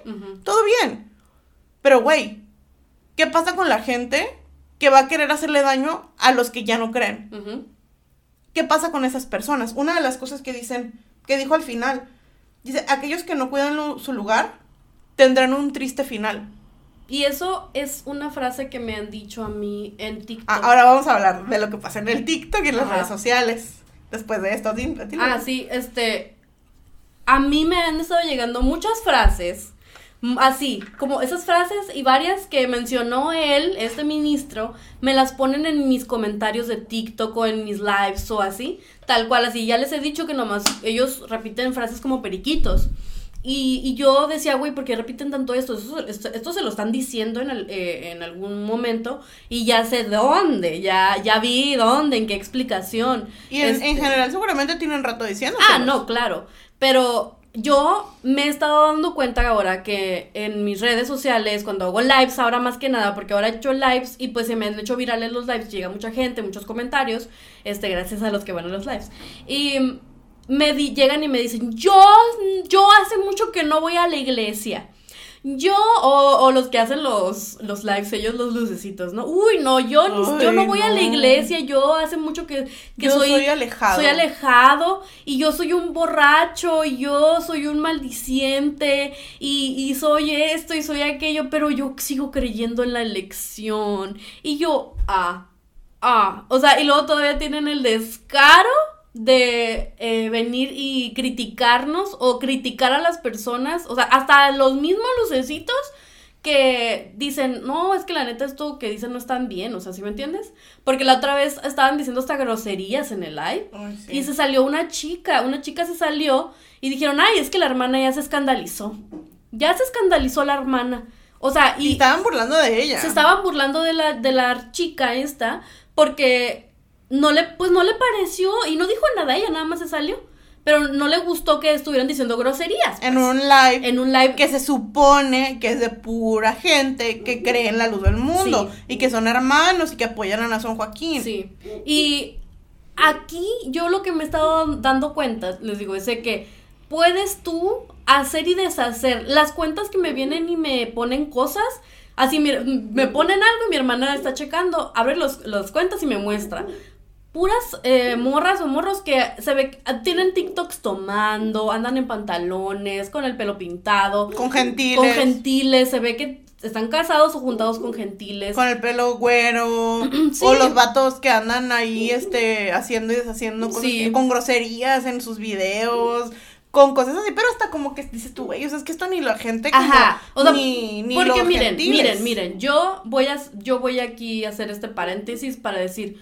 todo bien. Pero, güey, ¿qué pasa con la gente que va a querer hacerle daño a los que ya no creen? ¿Qué pasa con esas personas? Una de las cosas que dicen, que dijo al final, dice, aquellos que no cuidan su lugar tendrán un triste final. Y eso es una frase que me han dicho a mí en TikTok. Ah, ahora vamos a hablar de lo que pasa en el TikTok y en las redes sociales. Después de esto, Ah, sí, este. A mí me han estado llegando muchas frases Así, como esas frases y varias que mencionó él, este ministro, me las ponen en mis comentarios de TikTok o en mis lives o así, tal cual, así. Ya les he dicho que nomás ellos repiten frases como periquitos. Y, yo decía, güey, ¿por qué repiten tanto esto? Esto, se lo están diciendo en, eh, en algún momento y ya sé dónde, ya, ya vi dónde, en qué explicación. Y en, en este general seguramente tienen rato diciendo. Ah, no, claro. Pero yo me he estado dando cuenta ahora que en mis redes sociales, cuando hago lives, ahora más que nada, porque ahora he hecho lives y pues se me han hecho virales los lives, llega mucha gente, muchos comentarios, este, gracias a los que van a los lives. Y me llegan y me dicen, yo, yo hace mucho que no voy a la iglesia. Yo, o, los que hacen los, los lives, ellos los lucecitos, ¿no? Uy, no, yo, yo no voy a la iglesia, yo hace mucho que, que soy, soy alejado. Soy alejado y yo soy un borracho y yo soy un maldiciente y, y soy esto y soy aquello, pero yo sigo creyendo en la elección. Y yo, ah, ah, o sea, y luego todavía tienen el descaro de eh, venir y criticarnos o criticar a las personas, o sea, hasta los mismos lucecitos que dicen, no, es que la neta esto que dicen no están bien, o sea, ¿sí me entiendes? Porque la otra vez estaban diciendo hasta groserías en el live y se salió una chica, una chica se salió y dijeron, ay, es que la hermana ya se escandalizó, ya se escandalizó la hermana. O sea, y... estaban burlando de ella. Se estaban burlando de la, de la chica esta porque no le, pues no le pareció y no dijo nada, ella nada más se salió. Pero no le gustó que estuvieran diciendo groserías. En pues. un live. En un live. Que se supone que es de pura gente que cree en la luz del mundo. Y que son hermanos y que apoyan a San Joaquín. Sí. Y aquí yo lo que me he estado dando cuenta, les digo, es de que puedes tú hacer y deshacer. Las cuentas que me vienen y me ponen cosas. Así, me, me ponen algo y mi hermana está checando, abre los, los cuentas y me muestra puras eh, morras o morros que se ve tienen TikToks tomando, andan en pantalones, con el pelo pintado, con gentiles. Con gentiles, se ve que están casados o juntados con gentiles. Con el pelo güero. *clears throat* O los vatos que andan ahí este haciendo y deshaciendo cosas con groserías en sus videos con cosas así, pero hasta como que dices tú, güey, o sea, es que esto ni la gente como, Ajá, o sea, ni, ni porque miren, miren, miren, yo voy a yo voy aquí a hacer este paréntesis para decir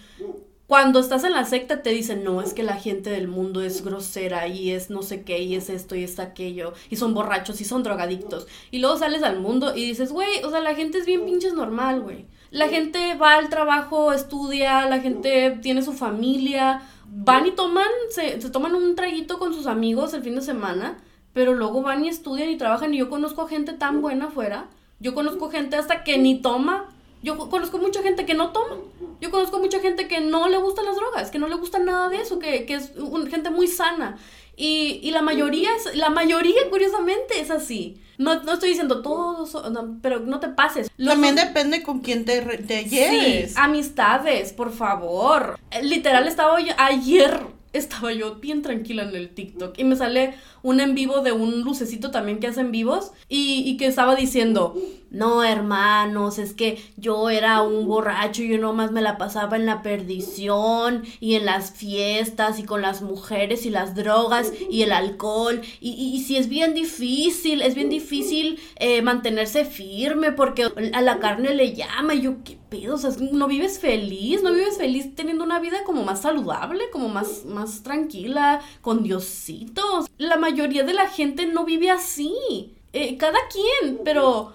cuando estás en la secta te dicen, no, es que la gente del mundo es grosera y es no sé qué y es esto y es aquello y son borrachos y son drogadictos. Y luego sales al mundo y dices, güey, o sea, la gente es bien pinches normal, güey. La gente va al trabajo, estudia, la gente tiene su familia, van y toman, se, se toman un traguito con sus amigos el fin de semana pero luego van y estudian y trabajan y yo conozco gente tan buena afuera. Yo conozco gente hasta que ni toma. Yo conozco mucha gente que no toma. Yo conozco mucha gente que no le gustan las drogas, que no le gusta nada de eso, que, que es gente muy sana. Y, y, la mayoría, es, la mayoría, curiosamente, es así. No, no estoy diciendo todos, pero no te pases. También depende con quién te, te lleves. Sí, amistades, por favor. Literal, estaba ayer estaba yo bien tranquila en el TikTok y me sale un en vivo de un lucecito también que hace en vivos y, y que estaba diciendo, no hermanos, es que yo era un borracho y yo nomás me la pasaba en la perdición y en las fiestas y con las mujeres y las drogas y el alcohol y, y, si es bien difícil, es bien difícil eh, mantenerse firme porque a la carne le llama y yo, ¿qué pedo? O sea, no vives feliz, no vives feliz teniendo una vida como más saludable, como más, más tranquila, con Diositos. La mayoría de la gente no vive así. Eh, cada quien, pero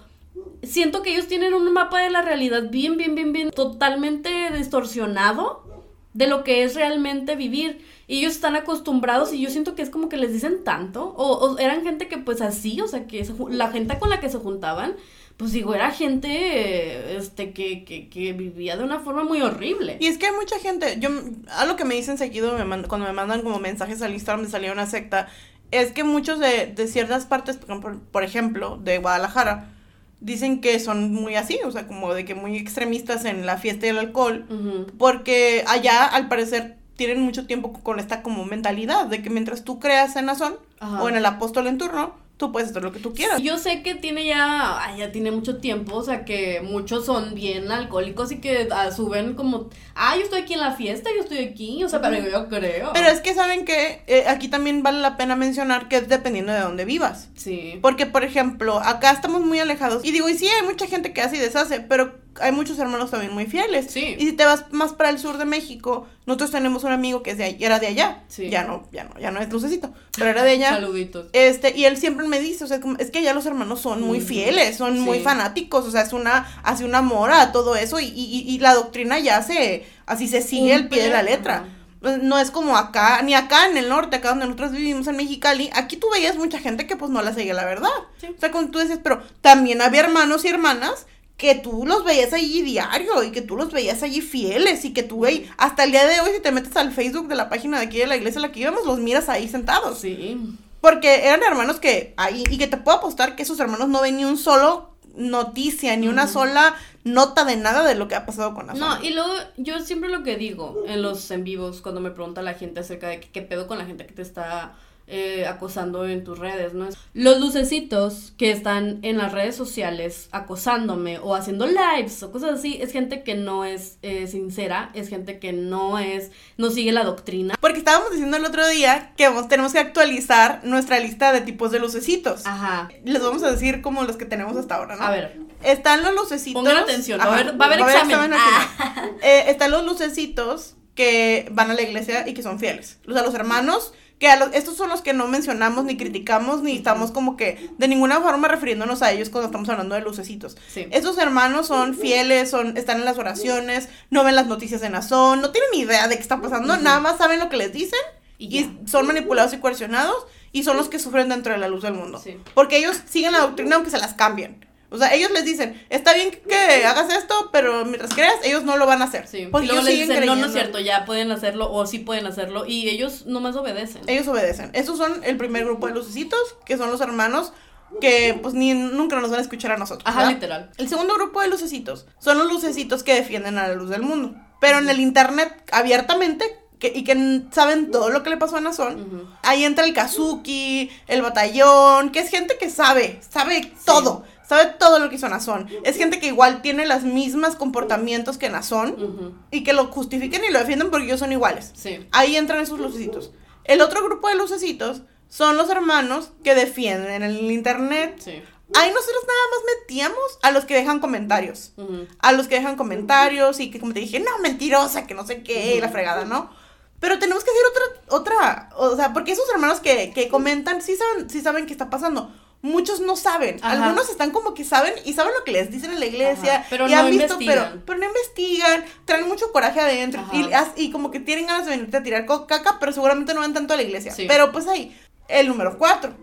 siento que ellos tienen un mapa de la realidad bien, bien, bien, bien, totalmente distorsionado de lo que es realmente vivir. Y ellos están acostumbrados y yo siento que es como que les dicen tanto. O, eran gente que pues así, o sea, que la gente con la que se juntaban, pues digo, era gente este, que, que, que, vivía de una forma muy horrible. Y es que hay mucha gente, yo, algo que me dicen seguido me cuando me mandan como mensajes al Instagram de salir una secta, es que muchos de, de ciertas partes, por, por ejemplo, de Guadalajara, dicen que son muy así, o sea, como de que muy extremistas en la fiesta del alcohol, porque allá al parecer tienen mucho tiempo con esta como mentalidad de que mientras tú creas en Nazón o en el apóstol en turno, tú puedes hacer lo que tú quieras. Yo sé que tiene ya, ya tiene mucho tiempo, o sea que muchos son bien alcohólicos y que ah, suben como, ah, yo estoy aquí en la fiesta, yo estoy aquí, o sea, pero yo creo. Pero es que saben que eh, aquí también vale la pena mencionar que es dependiendo de dónde vivas. Sí. Porque, por ejemplo, acá estamos muy alejados y digo, y sí, hay mucha gente que hace y deshace, pero hay muchos hermanos también muy fieles. Sí. Y si te vas más para el sur de México, nosotros tenemos un amigo que es de era de allá. Sí. Ya no, ya no, ya no es lucecito, pero era de allá. Saluditos. Este, y él siempre me dice, o sea, es que allá los hermanos son muy fieles, son muy fanáticos, o sea, es una, hace un amor a todo eso y, y, y la doctrina ya se, así se sigue el pie de la letra. Pues, no es como acá, ni acá en el norte, acá donde nosotros vivimos en Mexicali, aquí tú veías mucha gente que pues no la seguía la verdad. O sea, como tú dices, pero también había hermanos y hermanas que tú los veías allí diario y que tú los veías allí fieles y que tú veías, hasta el día de hoy si te metes al Facebook de la página de aquí de la iglesia a la que íbamos, los miras ahí sentados. Sí. Porque eran hermanos que ahí, y que te puedo apostar que esos hermanos no ven ni un solo noticia, ni una sola nota de nada de lo que ha pasado con la No, y luego yo siempre lo que digo en los en vivos cuando me pregunta la gente acerca de qué pedo con la gente que te está eh, acosando en tus redes, ¿no? Los lucecitos que están en las redes sociales acosándome o haciendo lives o cosas así, es gente que no es eh, sincera, es gente que no es, no sigue la doctrina. Porque estábamos diciendo el otro día que tenemos que actualizar nuestra lista de tipos de lucecitos. Ajá. Les vamos a decir como los que tenemos hasta ahora, ¿no? A ver. Están los lucecitos. Pongan atención, va a haber, va a haber examen. Ah. Eh, están los lucecitos que van a la iglesia y que son fieles. O sea, los hermanos que a los, estos son los que no mencionamos ni criticamos ni estamos como que de ninguna forma refiriéndonos a ellos cuando estamos hablando de lucecitos. Sí. Estos hermanos son fieles, son están en las oraciones, no ven las noticias en Azón, no tienen ni idea de qué está pasando, nada más saben lo que les dicen y, son manipulados y coercionados y son los que sufren dentro de la luz del mundo. Porque ellos siguen la doctrina aunque se las cambien. O sea, ellos les dicen, está bien que hagas esto, pero mientras creas, ellos no lo van a hacer. Sí. Porque ellos les dicen, no, no es cierto, ya pueden hacerlo o sí pueden hacerlo y ellos nomás obedecen. Ellos obedecen. Esos son el primer grupo de lucecitos, que son los hermanos que pues ni nunca nos van a escuchar a nosotros. Ajá, literal. El segundo grupo de lucecitos son los lucecitos que defienden a la luz del mundo. Pero en el internet, abiertamente, que, y que saben todo lo que le pasó a Nazón. Ahí entra el Kazuki, el batallón, que es gente que sabe, sabe todo sabe todo lo que hizo Nazón. Es gente que igual tiene los mismos comportamientos que Nazón y que lo justifiquen y lo defienden porque ellos son iguales. Sí. Ahí entran esos lucecitos. El otro grupo de lucecitos son los hermanos que defienden en el internet. Sí. Ahí nosotros nada más metíamos a los que dejan comentarios. A los que dejan comentarios y que como te dije, no, mentirosa, que no sé qué, la fregada, ¿no? Pero tenemos que hacer otra, otra, o sea, porque esos hermanos que, que comentan sí saben, sí saben qué está pasando muchos no saben. Algunos están como que saben y saben lo que les dicen en la iglesia. Pero y no han visto, investigan. Pero, no investigan, traen mucho coraje adentro y, y, como que tienen ganas de venirte a tirar caca, pero seguramente no van tanto a la iglesia. Pero pues ahí, el número cuatro.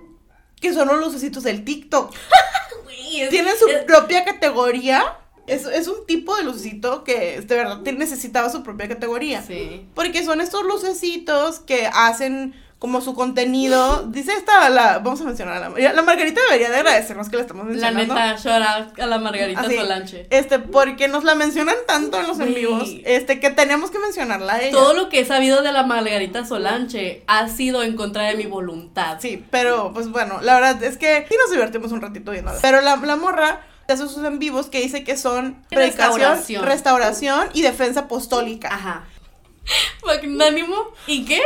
que son los lucecitos del TikTok. *laughs* Tienen su propia categoría. Es, es, un tipo de lucecito que de verdad necesitaba su propia categoría. Sí. Porque son estos lucecitos que hacen como su contenido. Dice esta, la, vamos a mencionar a la, la Margarita debería de agradecernos que la estamos mencionando. La neta, llorar a la Margarita Solanche. Este, porque nos la mencionan tanto en los en vivos, este, que tenemos que mencionarla a ella. Todo lo que he sabido de la Margarita Solanche ha sido en contra de mi voluntad. Sí, pero, pues bueno, la verdad es que sí nos divertimos un ratito viendo. Pero la, la morra hace sus en vivos que dice que son restauración, restauración y defensa apostólica. Ajá. *laughs* Magnánimo. ¿Y qué?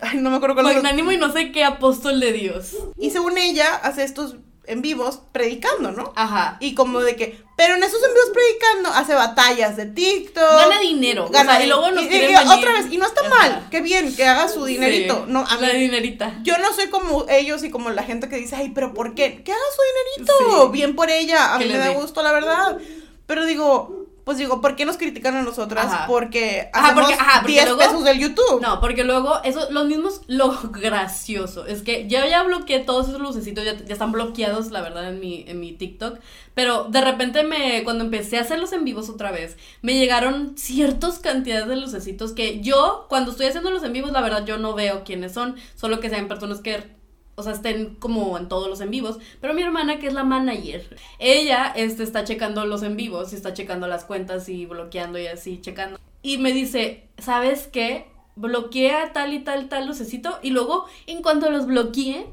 Ay, no me acuerdo cuál Magnánimo y no sé qué apóstol de Dios. Y según ella, hace estos en vivos predicando, ¿no? Ajá. Y como de que, pero en esos en vivos predicando hace batallas de TikTok. Gana dinero. Gana, y luego nos y, y, otra vez, y no está mal, qué bien, que haga su dinerito. No, a la dinerita. Yo no soy como ellos y como la gente que dice, ay, pero ¿por qué? Que haga su dinerito. Bien por ella, a mí me da gusto, la verdad. Pero digo, pues digo, ¿por qué nos critican a nosotras? Porque hacemos 10 pesos del YouTube. No, porque luego, eso, los mismos, lo *laughs* gracioso, es que yo ya bloqueé todos esos lucecitos, ya, están bloqueados, la verdad, en mi, en mi TikTok, pero de repente me, cuando empecé a hacerlos en vivos otra vez, me llegaron ciertas cantidades de lucecitos que yo, cuando estoy haciendo los en vivos, la verdad, yo no veo quiénes son, solo que sean personas que o sea, estén como en todos los en vivos. Pero mi hermana, que es la manager, ella este, está checando los en vivos y está checando las cuentas y bloqueando y así, checando. Y me dice, ¿sabes qué? Bloquea tal y tal, tal lucecito. Y luego, en cuanto los bloqueé,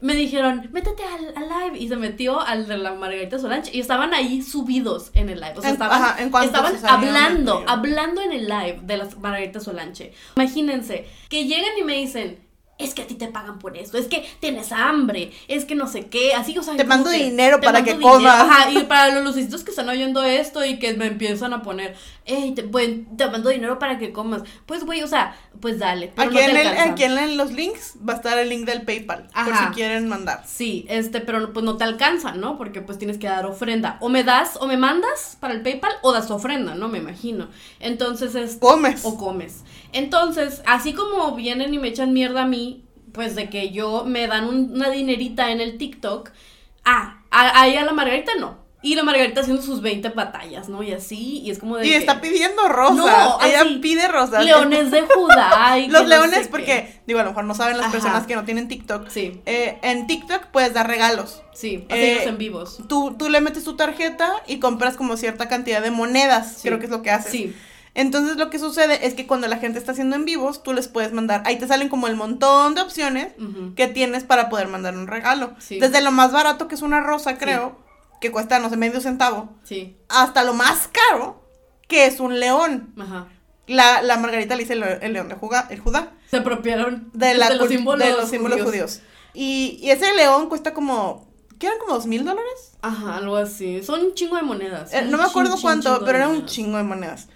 me dijeron, métete al, live. Y se metió al de la Margarita Solange. Y estaban ahí subidos en el live. O sea, estaban, estaban hablando, hablando en el live de la Margarita Solanche. Imagínense que llegan y me dicen, es que a ti te pagan por esto, es que tienes hambre, es que no sé qué, así, o sea, te mando dinero para que comas. Ajá, y para los lucecitos que están oyendo esto y que me empiezan a poner, hey, te, te mando dinero para que comas. Pues, güey, o sea, pues dale. aquí, en el, aquí en los links va a estar el link del PayPal, por si quieren mandar. Sí, este, pero pues no te alcanza, ¿no? Porque pues tienes que dar ofrenda. O me das, o me mandas para el PayPal, o das ofrenda, ¿no? Me imagino. Entonces, es... Comes. O comes. Entonces, así como vienen y me echan mierda a mí, pues de que yo me dan una dinerita en el TikTok, ah, ahí a la Margarita no. Y la Margarita haciendo sus 20 batallas, ¿no? Y así, y es como de. Y está pidiendo rosas. No, ella pide rosas. Leones de Judá. Y *laughs* Los leones, porque, digo, a lo mejor no saben las personas que no tienen TikTok. Sí. Eh, en TikTok puedes dar regalos. Sí, eh, en vivos. Tú, tú le metes tu tarjeta y compras como cierta cantidad de monedas. Creo que es lo que haces. Sí. Entonces lo que sucede es que cuando la gente está haciendo en vivos, tú les puedes mandar, ahí te salen como el montón de opciones que tienes para poder mandar un regalo. Desde lo más barato que es una rosa, creo, que cuesta, no sé, medio centavo, sí. hasta lo más caro, que es un león. Ajá. La, la Margarita le dice el, león de Judá, el Judá. Se apropiaron de, los símbolos, de los símbolos judíos. Y, y, ese león cuesta como, ¿qué eran como dos mil dólares? Ajá, algo así. Son un chingo de monedas. Eh, no me acuerdo cuánto, pero era un chingo de monedas.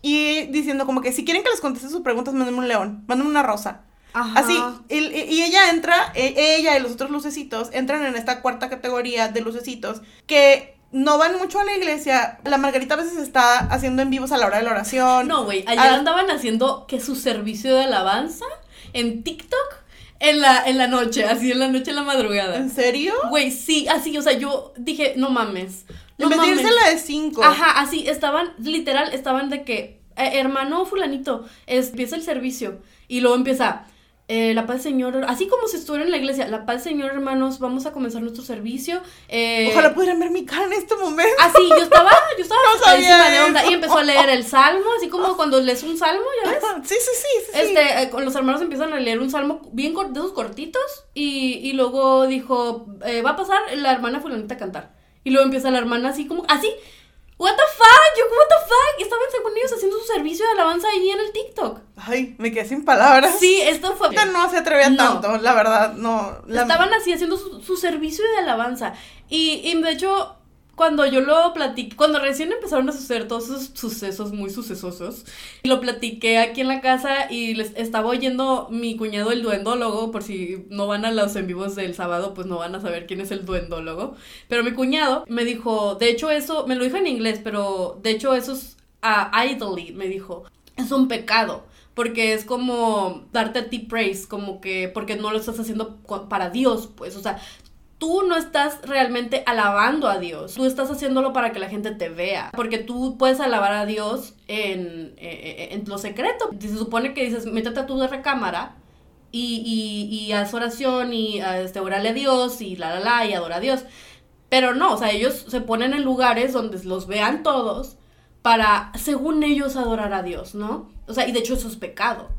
Y diciendo como que si quieren que les conteste sus preguntas, mándenme un león, mándenme una rosa. Ajá. Así, y, y, ella entra, e, ella y los otros lucecitos entran en esta cuarta categoría de lucecitos que no van mucho a la iglesia. La Margarita a veces está haciendo en vivos a la hora de la oración. No, güey, ayer andaban haciendo que su servicio de alabanza en TikTok en la, en la noche, así en la noche, en la madrugada. ¿En serio? Güey, sí, así, o sea, yo dije, no mames. No en vez de la de cinco. Ajá, así, estaban, literal, estaban de que, eh, hermano fulanito, empieza el servicio. Y luego empieza, eh, la paz del Señor, así como se estuviera en la iglesia, la paz del Señor, hermanos, vamos a comenzar nuestro servicio. Eh, Ojalá pudieran ver mi cara en este momento. Así, yo estaba, yo estaba *laughs* no de onda y empezó a leer el salmo, así como *laughs* cuando lees un salmo, ¿ya ves? Sí, sí, sí. sí este, eh, los hermanos empiezan a leer un salmo bien de esos cortitos y, y luego dijo, va a pasar la hermana fulanita a cantar. Y luego empieza la hermana así como, así, What the fuck, yo, what the fuck, estaban según ellos haciendo su servicio de alabanza ahí en el TikTok. Ay, me quedé sin palabras. Sí, esto fue. Esta no se atrevía tanto, la verdad, no. Estaban así haciendo su, su servicio de alabanza. Y, y de hecho, cuando yo lo platiqué, cuando recién empezaron a suceder todos esos sucesos muy sucesosos, lo platiqué aquí en la casa y les estaba oyendo mi cuñado el duendólogo, por si no van a los en vivos del sábado, pues no van a saber quién es el duendólogo, pero mi cuñado me dijo, de hecho eso, me lo dijo en inglés, pero de hecho eso es uh, idly, me dijo, es un pecado porque es como darte a ti praise, como que porque no lo estás haciendo para Dios, pues, o sea, tú no estás realmente alabando a Dios, tú estás haciéndolo para que la gente te vea, porque tú puedes alabar a Dios en, eh, en, lo secreto. Se supone que dices, métete a tu recámara y, y, y haz oración y este, orale a Dios y la la la y adora a Dios. Pero no, o sea, ellos se ponen en lugares donde los vean todos para, según ellos, adorar a Dios, ¿no? O sea, y de hecho eso es pecado.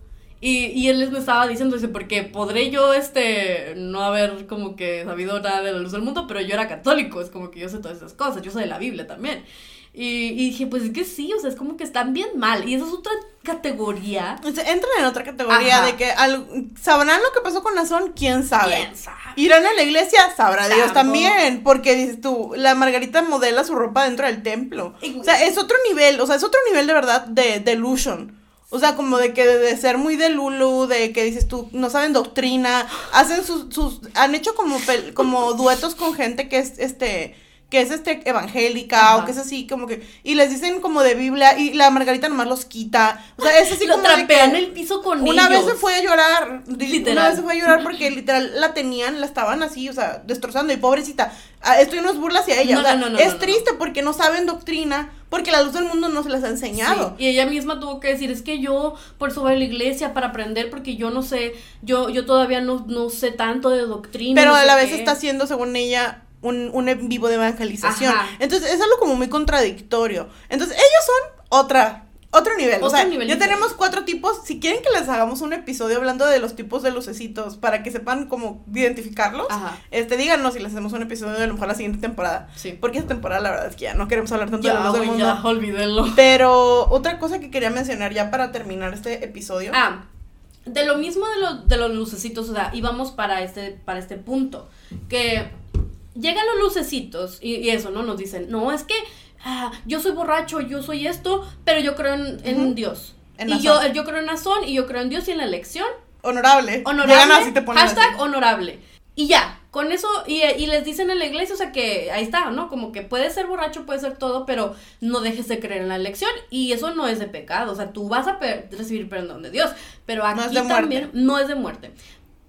Y, y él me estaba diciendo, dice, porque podré yo, este, no haber como que sabido nada de la luz del mundo, pero yo era católico, es como que yo sé todas esas cosas, yo sé de la Biblia también. Y, y, dije, pues es que sí, o sea, es como que están bien mal. Y esa es otra categoría. Entran en otra categoría de que sabrán lo que pasó con Nazón, quién sabe. ¿Quién sabe? Irán a la iglesia, sabrá Dios también. Porque dices tú, la Margarita modela su ropa dentro del templo. o sea, es otro nivel, o sea, es otro nivel de verdad de delusion. O sea, como de que de ser muy de Lulu, de que dices tú, no saben doctrina, hacen sus, sus han hecho como, como duetos con gente que es, este, que es este evangélica o que es así como que y les dicen como de Biblia y la Margarita nomás los quita o sea es así Lo como trapean el piso con una vez se fue a llorar literal. una vez se fue a llorar porque literal la tenían la estaban así o sea destrozando y pobrecita esto no es burla hacia ella o sea, es triste porque no saben doctrina porque la luz del mundo no se les ha enseñado. Y ella misma tuvo que decir, es que yo por eso voy a la iglesia para aprender porque yo no sé, yo yo todavía no, no sé tanto de doctrina. Pero a la vez está haciendo, según ella, un, un en vivo de evangelización. Entonces es algo como muy contradictorio. Entonces ellos son otra otro nivel. o sea, ya tenemos cuatro tipos. Si quieren que les hagamos un episodio hablando de los tipos de lucecitos para que sepan cómo identificarlos, este díganos si les hacemos un episodio de a lo mejor la siguiente temporada. Sí. Porque esta temporada la verdad es que ya no queremos hablar tanto de la luz del mundo. Ya, olvídenlo. Pero otra cosa que quería mencionar ya para terminar este episodio. Ah, de lo mismo de, lo, de los lucecitos, o sea, íbamos para este, para este punto. Que llegan los lucecitos y, eso, ¿no? Nos dicen, no, es que ah, yo soy borracho, yo soy esto, pero yo creo en, Dios. y yo, yo creo en Nazón y yo creo en Dios y en la elección. Honorable. Honorable. hashtag honorable. Y ya, con eso, y, y, les dicen en la iglesia, o sea que ahí está, ¿no? Como que puede ser borracho, puede ser todo, pero no dejes de creer en la elección. Y eso no es de pecado, o sea, tú vas a recibir perdón de Dios. Pero aquí también no es de muerte.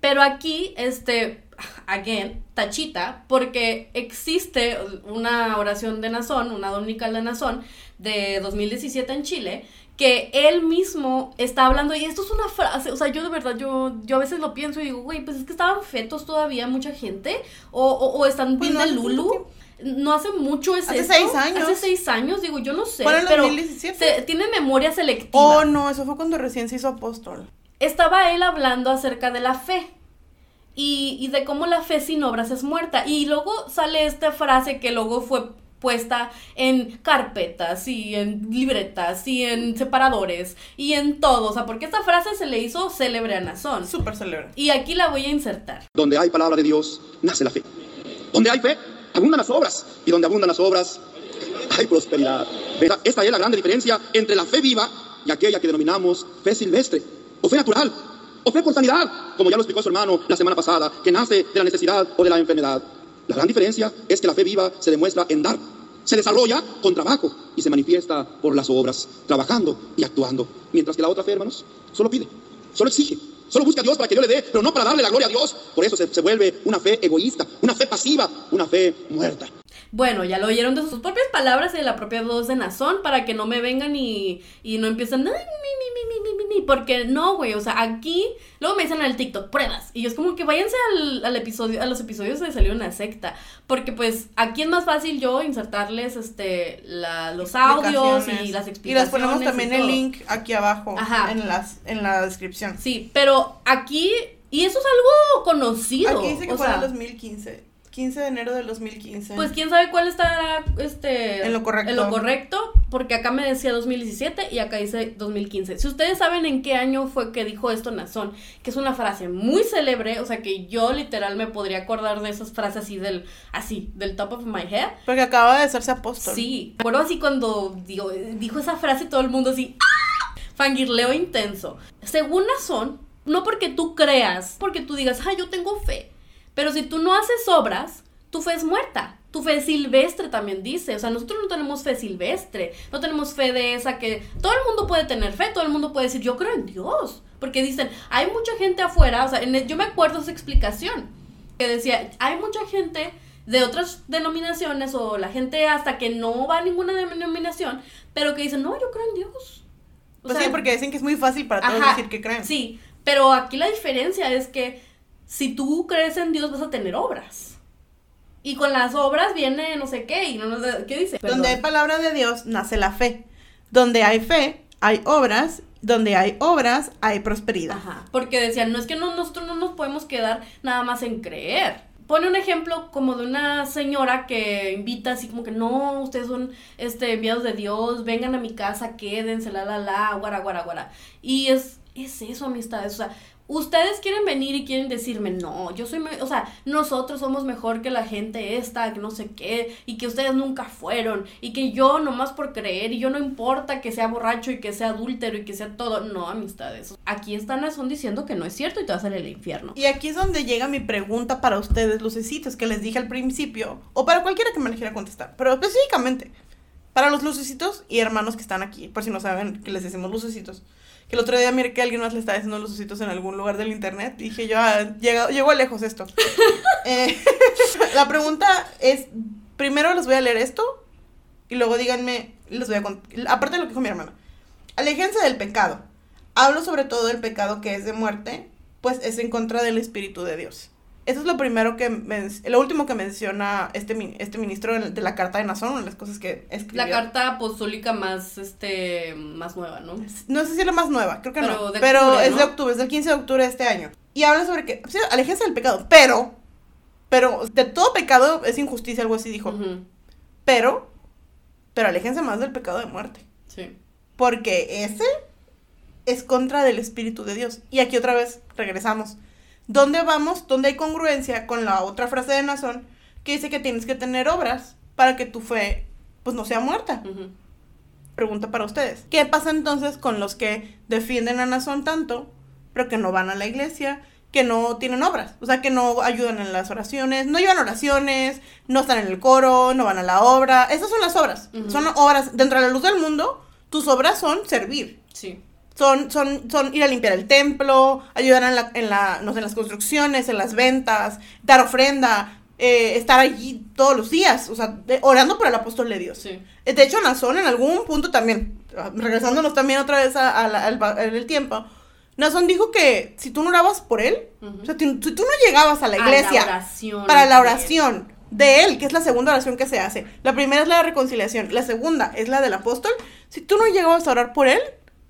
Pero aquí, este, again, tachita, porque existe una oración de Nazón, una dominical de Nazón, de 2017 en Chile, que él mismo está hablando, y esto es una frase, o sea, yo de verdad, yo, yo a veces lo pienso y digo, güey, pues es que estaban fetos todavía mucha gente, o, o, están pues bien de Lulu. No hace mucho es Hace seis años. Hace seis años, digo, yo no sé. pero 2017? tiene memoria selectiva. Oh, no, eso fue cuando recién se hizo apóstol. Estaba él hablando acerca de la fe y, y de cómo la fe sin obras es muerta. Y luego sale esta frase que luego fue puesta en carpetas y en libretas y en separadores y en todo. O sea, porque esta frase se le hizo célebre a Nazón. Súper célebre. Y aquí la voy a insertar. Donde hay palabra de Dios, nace la fe. Donde hay fe, abundan las obras. Y donde abundan las obras, hay prosperidad. Esta es la gran diferencia entre la fe viva y aquella que denominamos fe silvestre o fe natural o fe por sanidad, como ya lo explicó su hermano la semana pasada, que nace de la necesidad o de la enfermedad. La gran diferencia es que la fe viva se demuestra en dar, se desarrolla con trabajo y se manifiesta por las obras, trabajando y actuando. Mientras que la otra fe, hermanos, solo pide, solo exige, solo busca a Dios para que Dios le dé, pero no para darle la gloria a Dios. Por eso se, se vuelve una fe egoísta, una fe pasiva, una fe muerta. Bueno, ya lo oyeron de sus propias palabras y de la propia voz de Nazón para que no me vengan y, y no empiecen, porque no, güey, o sea, aquí, luego me dicen en el TikTok, pruebas, y yo es como que váyanse al, al episodio, a los episodios de Salió una secta, porque pues aquí es más fácil yo insertarles, este, la, los audios y las explicaciones. Y les ponemos también el link aquí abajo, En, las, en la descripción. Sí, pero aquí, y eso es algo conocido. Aquí dice que fue en 2015. 15 de enero del 2015. Pues quién sabe cuál está este en lo correcto. En lo correcto, porque acá me decía 2017 y acá dice 2015. Si ustedes saben en qué año fue que dijo esto Nazón, que es una frase muy célebre, o sea que yo literal me podría acordar de esas frases así del así, del top of my head. Porque acaba de hacerse apóstol. Sí, acuerdo así cuando digo, dijo esa frase todo el mundo así ¡ah! fangirleo intenso. Según Nazón, no porque tú creas, porque tú digas, "Ah, yo tengo fe." Pero si tú no haces obras, tu fe es muerta. Tu fe silvestre también dice. O sea, nosotros no tenemos fe silvestre. No tenemos fe de esa que todo el mundo puede tener fe. Todo el mundo puede decir, yo creo en Dios. Porque dicen, hay mucha gente afuera. O sea, yo me acuerdo esa explicación. Que decía, hay mucha gente de otras denominaciones o la gente hasta que no va a ninguna denominación, pero que dicen, no, yo creo en Dios. pues sí, porque dicen que es muy fácil para todos decir que creen. Sí, pero aquí la diferencia es que si tú crees en Dios vas a tener obras. Y con las obras viene no sé qué, y no, ¿qué dice? Donde hay palabra de Dios nace la fe. Donde hay fe, hay obras. Donde hay obras, hay prosperidad. Ajá, porque decían, no es que no, nosotros no nos podemos quedar nada más en creer pone un ejemplo como de una señora que invita así como que no, ustedes son este enviados de Dios, vengan a mi casa, quédense, la la la, guara guara guara. Y es es eso, amistades, o sea, ustedes quieren venir y quieren decirme, no, yo soy, o sea, nosotros somos mejor que la gente esta, que no sé qué, y que ustedes nunca fueron, y que yo nomás por creer, y yo no importa que sea borracho y que sea adúltero y que sea todo, no, amistades. Aquí están son diciendo que no es cierto y te vas a salir al infierno. Y aquí es donde llega mi pregunta para ustedes, lucecitos, que les dije al principio, o para cualquiera que me le quiera contestar, pero específicamente, para los lucecitos y hermanos que están aquí, por si no saben que les decimos lucecitos el otro día miré que alguien más le estaba haciendo los ositos en algún lugar del internet. Y dije yo, ah, llegó, lejos esto. *laughs* Eh, *laughs* la pregunta es, primero les voy a leer esto y luego díganme, les voy a contar, aparte de lo que dijo mi hermana, aléjense del pecado. Hablo sobre todo del pecado que es de muerte, pues es en contra del Espíritu de Dios. Eso es lo primero que, lo último que menciona este, este ministro de la carta de Nazón, una de las cosas que escribió. La carta apostólica más, este, más nueva, ¿no? No sé si es la más nueva, creo que no. pero es de octubre, es del 15 de octubre de este año. Y habla sobre que, sí, aléjense del pecado, pero, pero, de todo pecado es injusticia, algo así dijo. Pero, pero aléjense más del pecado de muerte. Sí. Porque ese es contra del Espíritu de Dios. Y aquí otra vez regresamos ¿Dónde vamos? ¿Dónde hay congruencia con la otra frase de Nazón que dice que tienes que tener obras para que tu fe pues no sea muerta? Pregunta para ustedes. ¿Qué pasa entonces con los que defienden a Nazón tanto, pero que no van a la iglesia, que no tienen obras? O sea, que no ayudan en las oraciones, no llevan oraciones, no están en el coro, no van a la obra. Esas son las obras. Son obras dentro de la luz del mundo. Tus obras son servir. Sí. Son, son, son ir a limpiar el templo, ayudar en, la, en, la, no sé, en las construcciones, en las ventas, dar ofrenda, eh, estar allí todos los días, o sea, orando por el apóstol de Dios. Sí. Eh, de hecho, Nazón en algún punto también, regresándonos también otra vez al tiempo, Nazón dijo que si tú no orabas por él, o sea, si tú no llegabas a la iglesia para la oración de él, que es la segunda oración que se hace, la primera es la de reconciliación, la segunda es la del apóstol, si tú no llegabas a orar por él,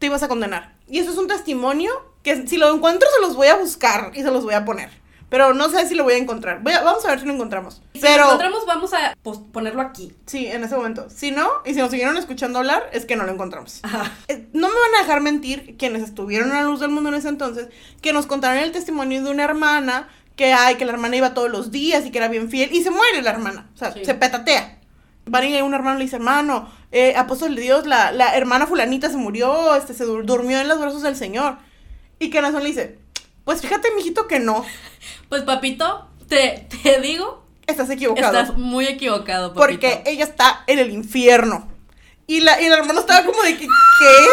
te ibas a condenar. Y eso es un testimonio que si lo encuentro se los voy a buscar y se los voy a poner. Pero no sé si lo voy a encontrar. vamos a ver si lo encontramos. Si Pero, lo encontramos, vamos a ponerlo aquí. Sí, en ese momento. Si no, y si nos siguieron escuchando hablar, es que no lo encontramos. Eh, no me van a dejar mentir quienes estuvieron a la luz del mundo en ese entonces, que nos contaron el testimonio de una hermana que hay, que la hermana iba todos los días y que era bien fiel, y se muere la hermana. O sea, se petatea. Van y un hermano le dice, hermano, eh, apóstol de Dios, la, la, hermana fulanita se murió, este, se durmió en los brazos del Señor. Y que Nazón le dice, pues fíjate, mijito, que no. *laughs* Pues papito, te, te digo. Estás equivocado. Estás muy equivocado, papito. Porque ella está en el infierno. Y la, y el hermano estaba como de que, ¿qué?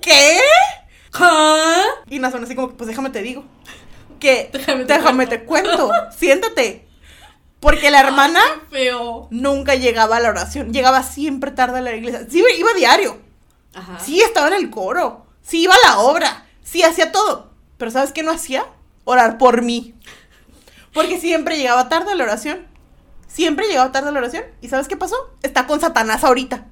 ¿Qué? ¿Ah? Y Nazón así como, pues déjame te digo. *laughs* Que, déjame, déjame te cuento. Siéntate. Porque la hermana nunca llegaba a la oración, llegaba siempre tarde a la iglesia. Sí, iba a diario. Ajá. Sí, estaba en el coro. Sí, iba a la obra. Sí, hacía todo. Pero ¿sabes qué no hacía? Orar por mí. Porque siempre llegaba tarde a la oración. Siempre llegaba tarde a la oración. ¿Y sabes qué pasó? Está con Satanás ahorita.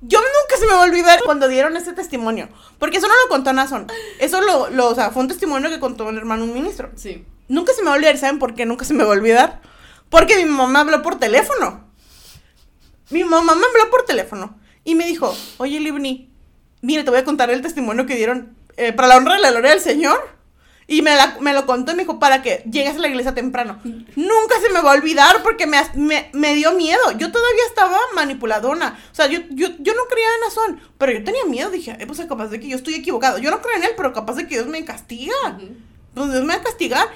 Yo nunca se me va a olvidar cuando dieron ese testimonio. Porque eso no lo contó Nazón. Eso lo, lo, o sea, fue un testimonio que contó un hermano, un ministro. Sí. Nunca se me va a olvidar. ¿Saben por qué nunca se me va a olvidar? Porque mi mamá habló por teléfono. Mi mamá me habló por teléfono y me dijo, oye Libni, mire, te voy a contar el testimonio que dieron eh, para la honra de la gloria del Señor. Y me, lo contó y me dijo, para que llegues a la iglesia temprano. Nunca se me va a olvidar porque me, me, dio miedo. Yo todavía estaba manipuladona. O sea, yo, yo, yo no creía en Nazón, pero yo tenía miedo. Dije, pues capaz de que yo estoy equivocado. Yo no creo en él, pero capaz de que Dios me castiga. Pues Dios me va a castigar.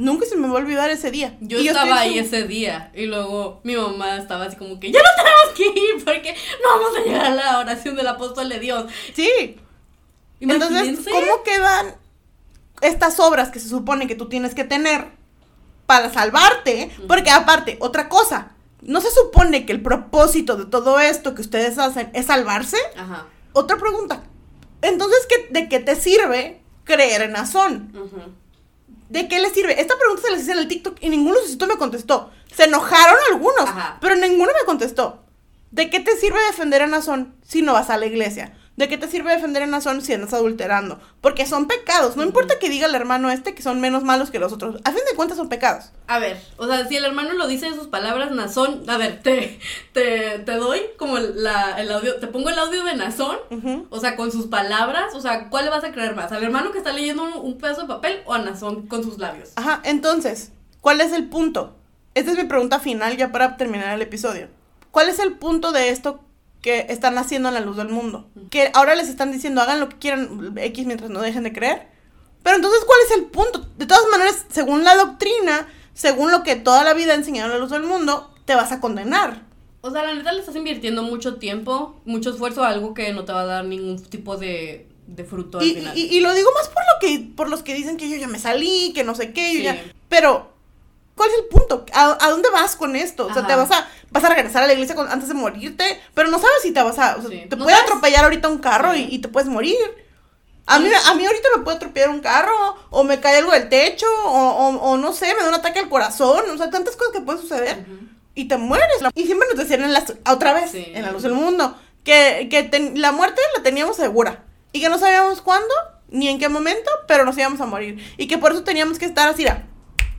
Nunca se me va a olvidar ese día. Yo estaba ahí ese día y luego mi mamá estaba así como que ya no tenemos que ir porque no vamos a llegar a la oración del apóstol de Dios. Sí. Entonces, ¿cómo quedan estas obras que se supone que tú tienes que tener para salvarte, porque aparte, otra cosa, ¿no se supone que el propósito de todo esto que ustedes hacen es salvarse? Ajá. Otra pregunta. Entonces, ¿qué, ¿de qué te sirve creer en Azón? ¿De qué le sirve? Esta pregunta se les hice en el TikTok y ninguno de me contestó. Se enojaron algunos, pero ninguno me contestó. ¿De qué te sirve defender a Nazón si no vas a la iglesia? ¿De qué te sirve defender a Nazón si andas adulterando? Porque son pecados. No importa que diga el hermano este que son menos malos que los otros. A fin de cuentas son pecados. A ver, o sea, si el hermano lo dice en sus palabras, Nazón, a ver, te, te, te doy como la, el audio, te pongo el audio de Nazón, o sea, con sus palabras, o sea, ¿cuál le vas a creer más? ¿Al hermano que está leyendo un, pedazo de papel o a Nazón con sus labios? Ajá, entonces, ¿cuál es el punto? Esta es mi pregunta final ya para terminar el episodio. ¿Cuál es el punto de esto que están haciendo en la luz del mundo. Que ahora les están diciendo hagan lo que quieran X mientras no dejen de creer. Pero entonces, ¿cuál es el punto? De todas maneras, según la doctrina, según lo que toda la vida ha enseñado la luz del mundo, te vas a condenar. O sea, la neta le estás invirtiendo mucho tiempo, mucho esfuerzo a algo que no te va a dar ningún tipo de, de fruto al y, final. Y, lo digo más por lo que, por los que dicen que yo ya me salí, que no sé qué, yo ya. Pero ¿Cuál es el punto? ¿A, dónde vas con esto? O sea, te vas a, vas a regresar a la iglesia antes de morirte, pero no sabes si te vas a... O sea, te puede atropellar ahorita un carro y, te puedes morir. A mí, a mí ahorita me puede atropellar un carro, o me cae algo del techo, o, o, no sé, me da un ataque al corazón, o sea, tantas cosas que pueden suceder. Y te mueres. Y siempre nos decían en otra vez, en la luz del mundo, que, que la muerte la teníamos segura. Y que no sabíamos cuándo, ni en qué momento, pero nos íbamos a morir. Y que por eso teníamos que estar así,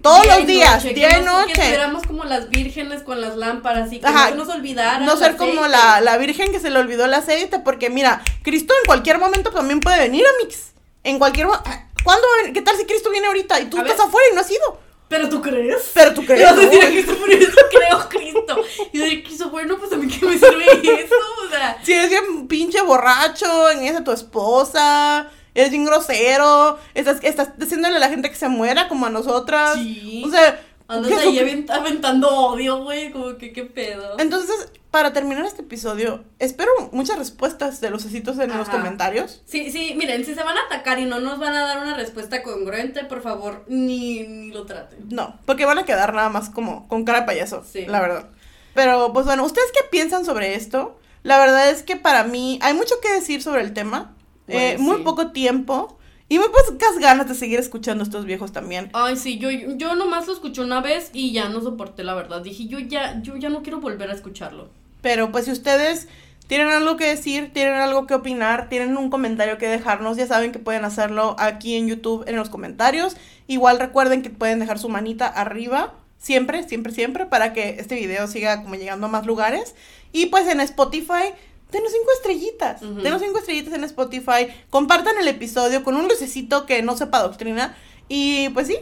todos los días, día y noche. Que éramos como las vírgenes con las lámparas y que no nos olvidaran. No ser como la, la, virgen que se le olvidó el aceite, porque mira, Cristo en cualquier momento también puede venir a Mix. En cualquier ah, ¿Cuándo? ¿Qué tal si Cristo viene ahorita y tú estás afuera y no has ido? ¿Pero tú crees? Pero tú crees. *laughs* Yo decir a Cristo por eso creo Cristo. Y yo dije, Cristo, bueno, pues a mí qué me sirve eso. O sea. Si eres bien pinche borracho, en a tu esposa eres bien grosero, estás, estás diciéndole a la gente que se muera como a nosotras. Sí. O sea, Andas ahí aventando odio, güey, como que qué pedo. Entonces, para terminar este episodio, espero muchas respuestas de los en los comentarios. Sí, sí, miren, si se van a atacar y no nos van a dar una respuesta congruente, por favor, ni, ni lo traten. No, porque van a quedar nada más como con cara de payaso, sí. la verdad. Pero, pues bueno, ¿ustedes qué piensan sobre esto? La verdad es que para mí hay mucho que decir sobre el tema. Eh, muy poco tiempo. Y muy pocas ganas de seguir escuchando a estos viejos también. Ay, sí, yo, yo nomás lo escuché una vez y ya no soporté la verdad. Dije, yo ya, yo ya no quiero volver a escucharlo. Pero pues si ustedes tienen algo que decir, tienen algo que opinar, tienen un comentario que dejarnos, ya saben que pueden hacerlo aquí en YouTube en los comentarios. Igual recuerden que pueden dejar su manita arriba, siempre, siempre, siempre, para que este video siga como llegando a más lugares. Y pues en Spotify denos cinco estrellitas. Denos cinco estrellitas en Spotify. Compartan el episodio con un lucecito que no sepa doctrina. Y pues sí.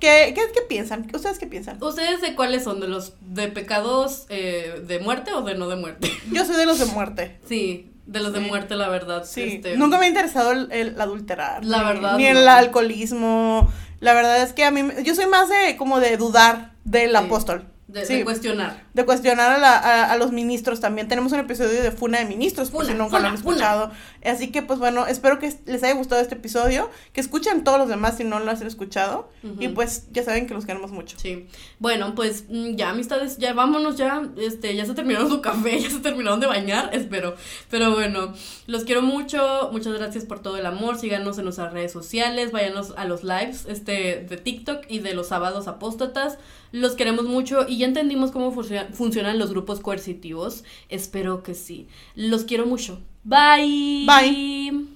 ¿Qué, qué, piensan? ¿Ustedes qué piensan? ¿Ustedes de cuáles son? ¿De los de pecados eh, de muerte o de no de muerte? *laughs* Yo soy de los de muerte. Sí, de los de muerte, la verdad. Sí. Este, Nunca me ha interesado el, adulterar. La verdad. Ni el alcoholismo. La verdad es que a mí, yo soy más de como de dudar del apóstol. De, cuestionar. De cuestionar a, a, los ministros también. Tenemos un episodio de Funa de Ministros, por si nunca lo han escuchado. Así que, pues bueno, espero que les haya gustado este episodio. Que escuchen todos los demás si no lo han escuchado. Y pues ya saben que los queremos mucho. Sí. Bueno, pues mm, ya, amistades, ya vámonos ya. Este, ya se terminaron su café, *laughs* ya se terminaron de bañar, espero. Pero bueno, los quiero mucho. Muchas gracias por todo el amor. Síganos en nuestras redes sociales. Váyanos a los lives este, de TikTok y de los sábados apóstatas. Los queremos mucho y ya entendimos cómo funcionan los grupos coercitivos. Espero que sí. Los quiero mucho. Bye. Bye.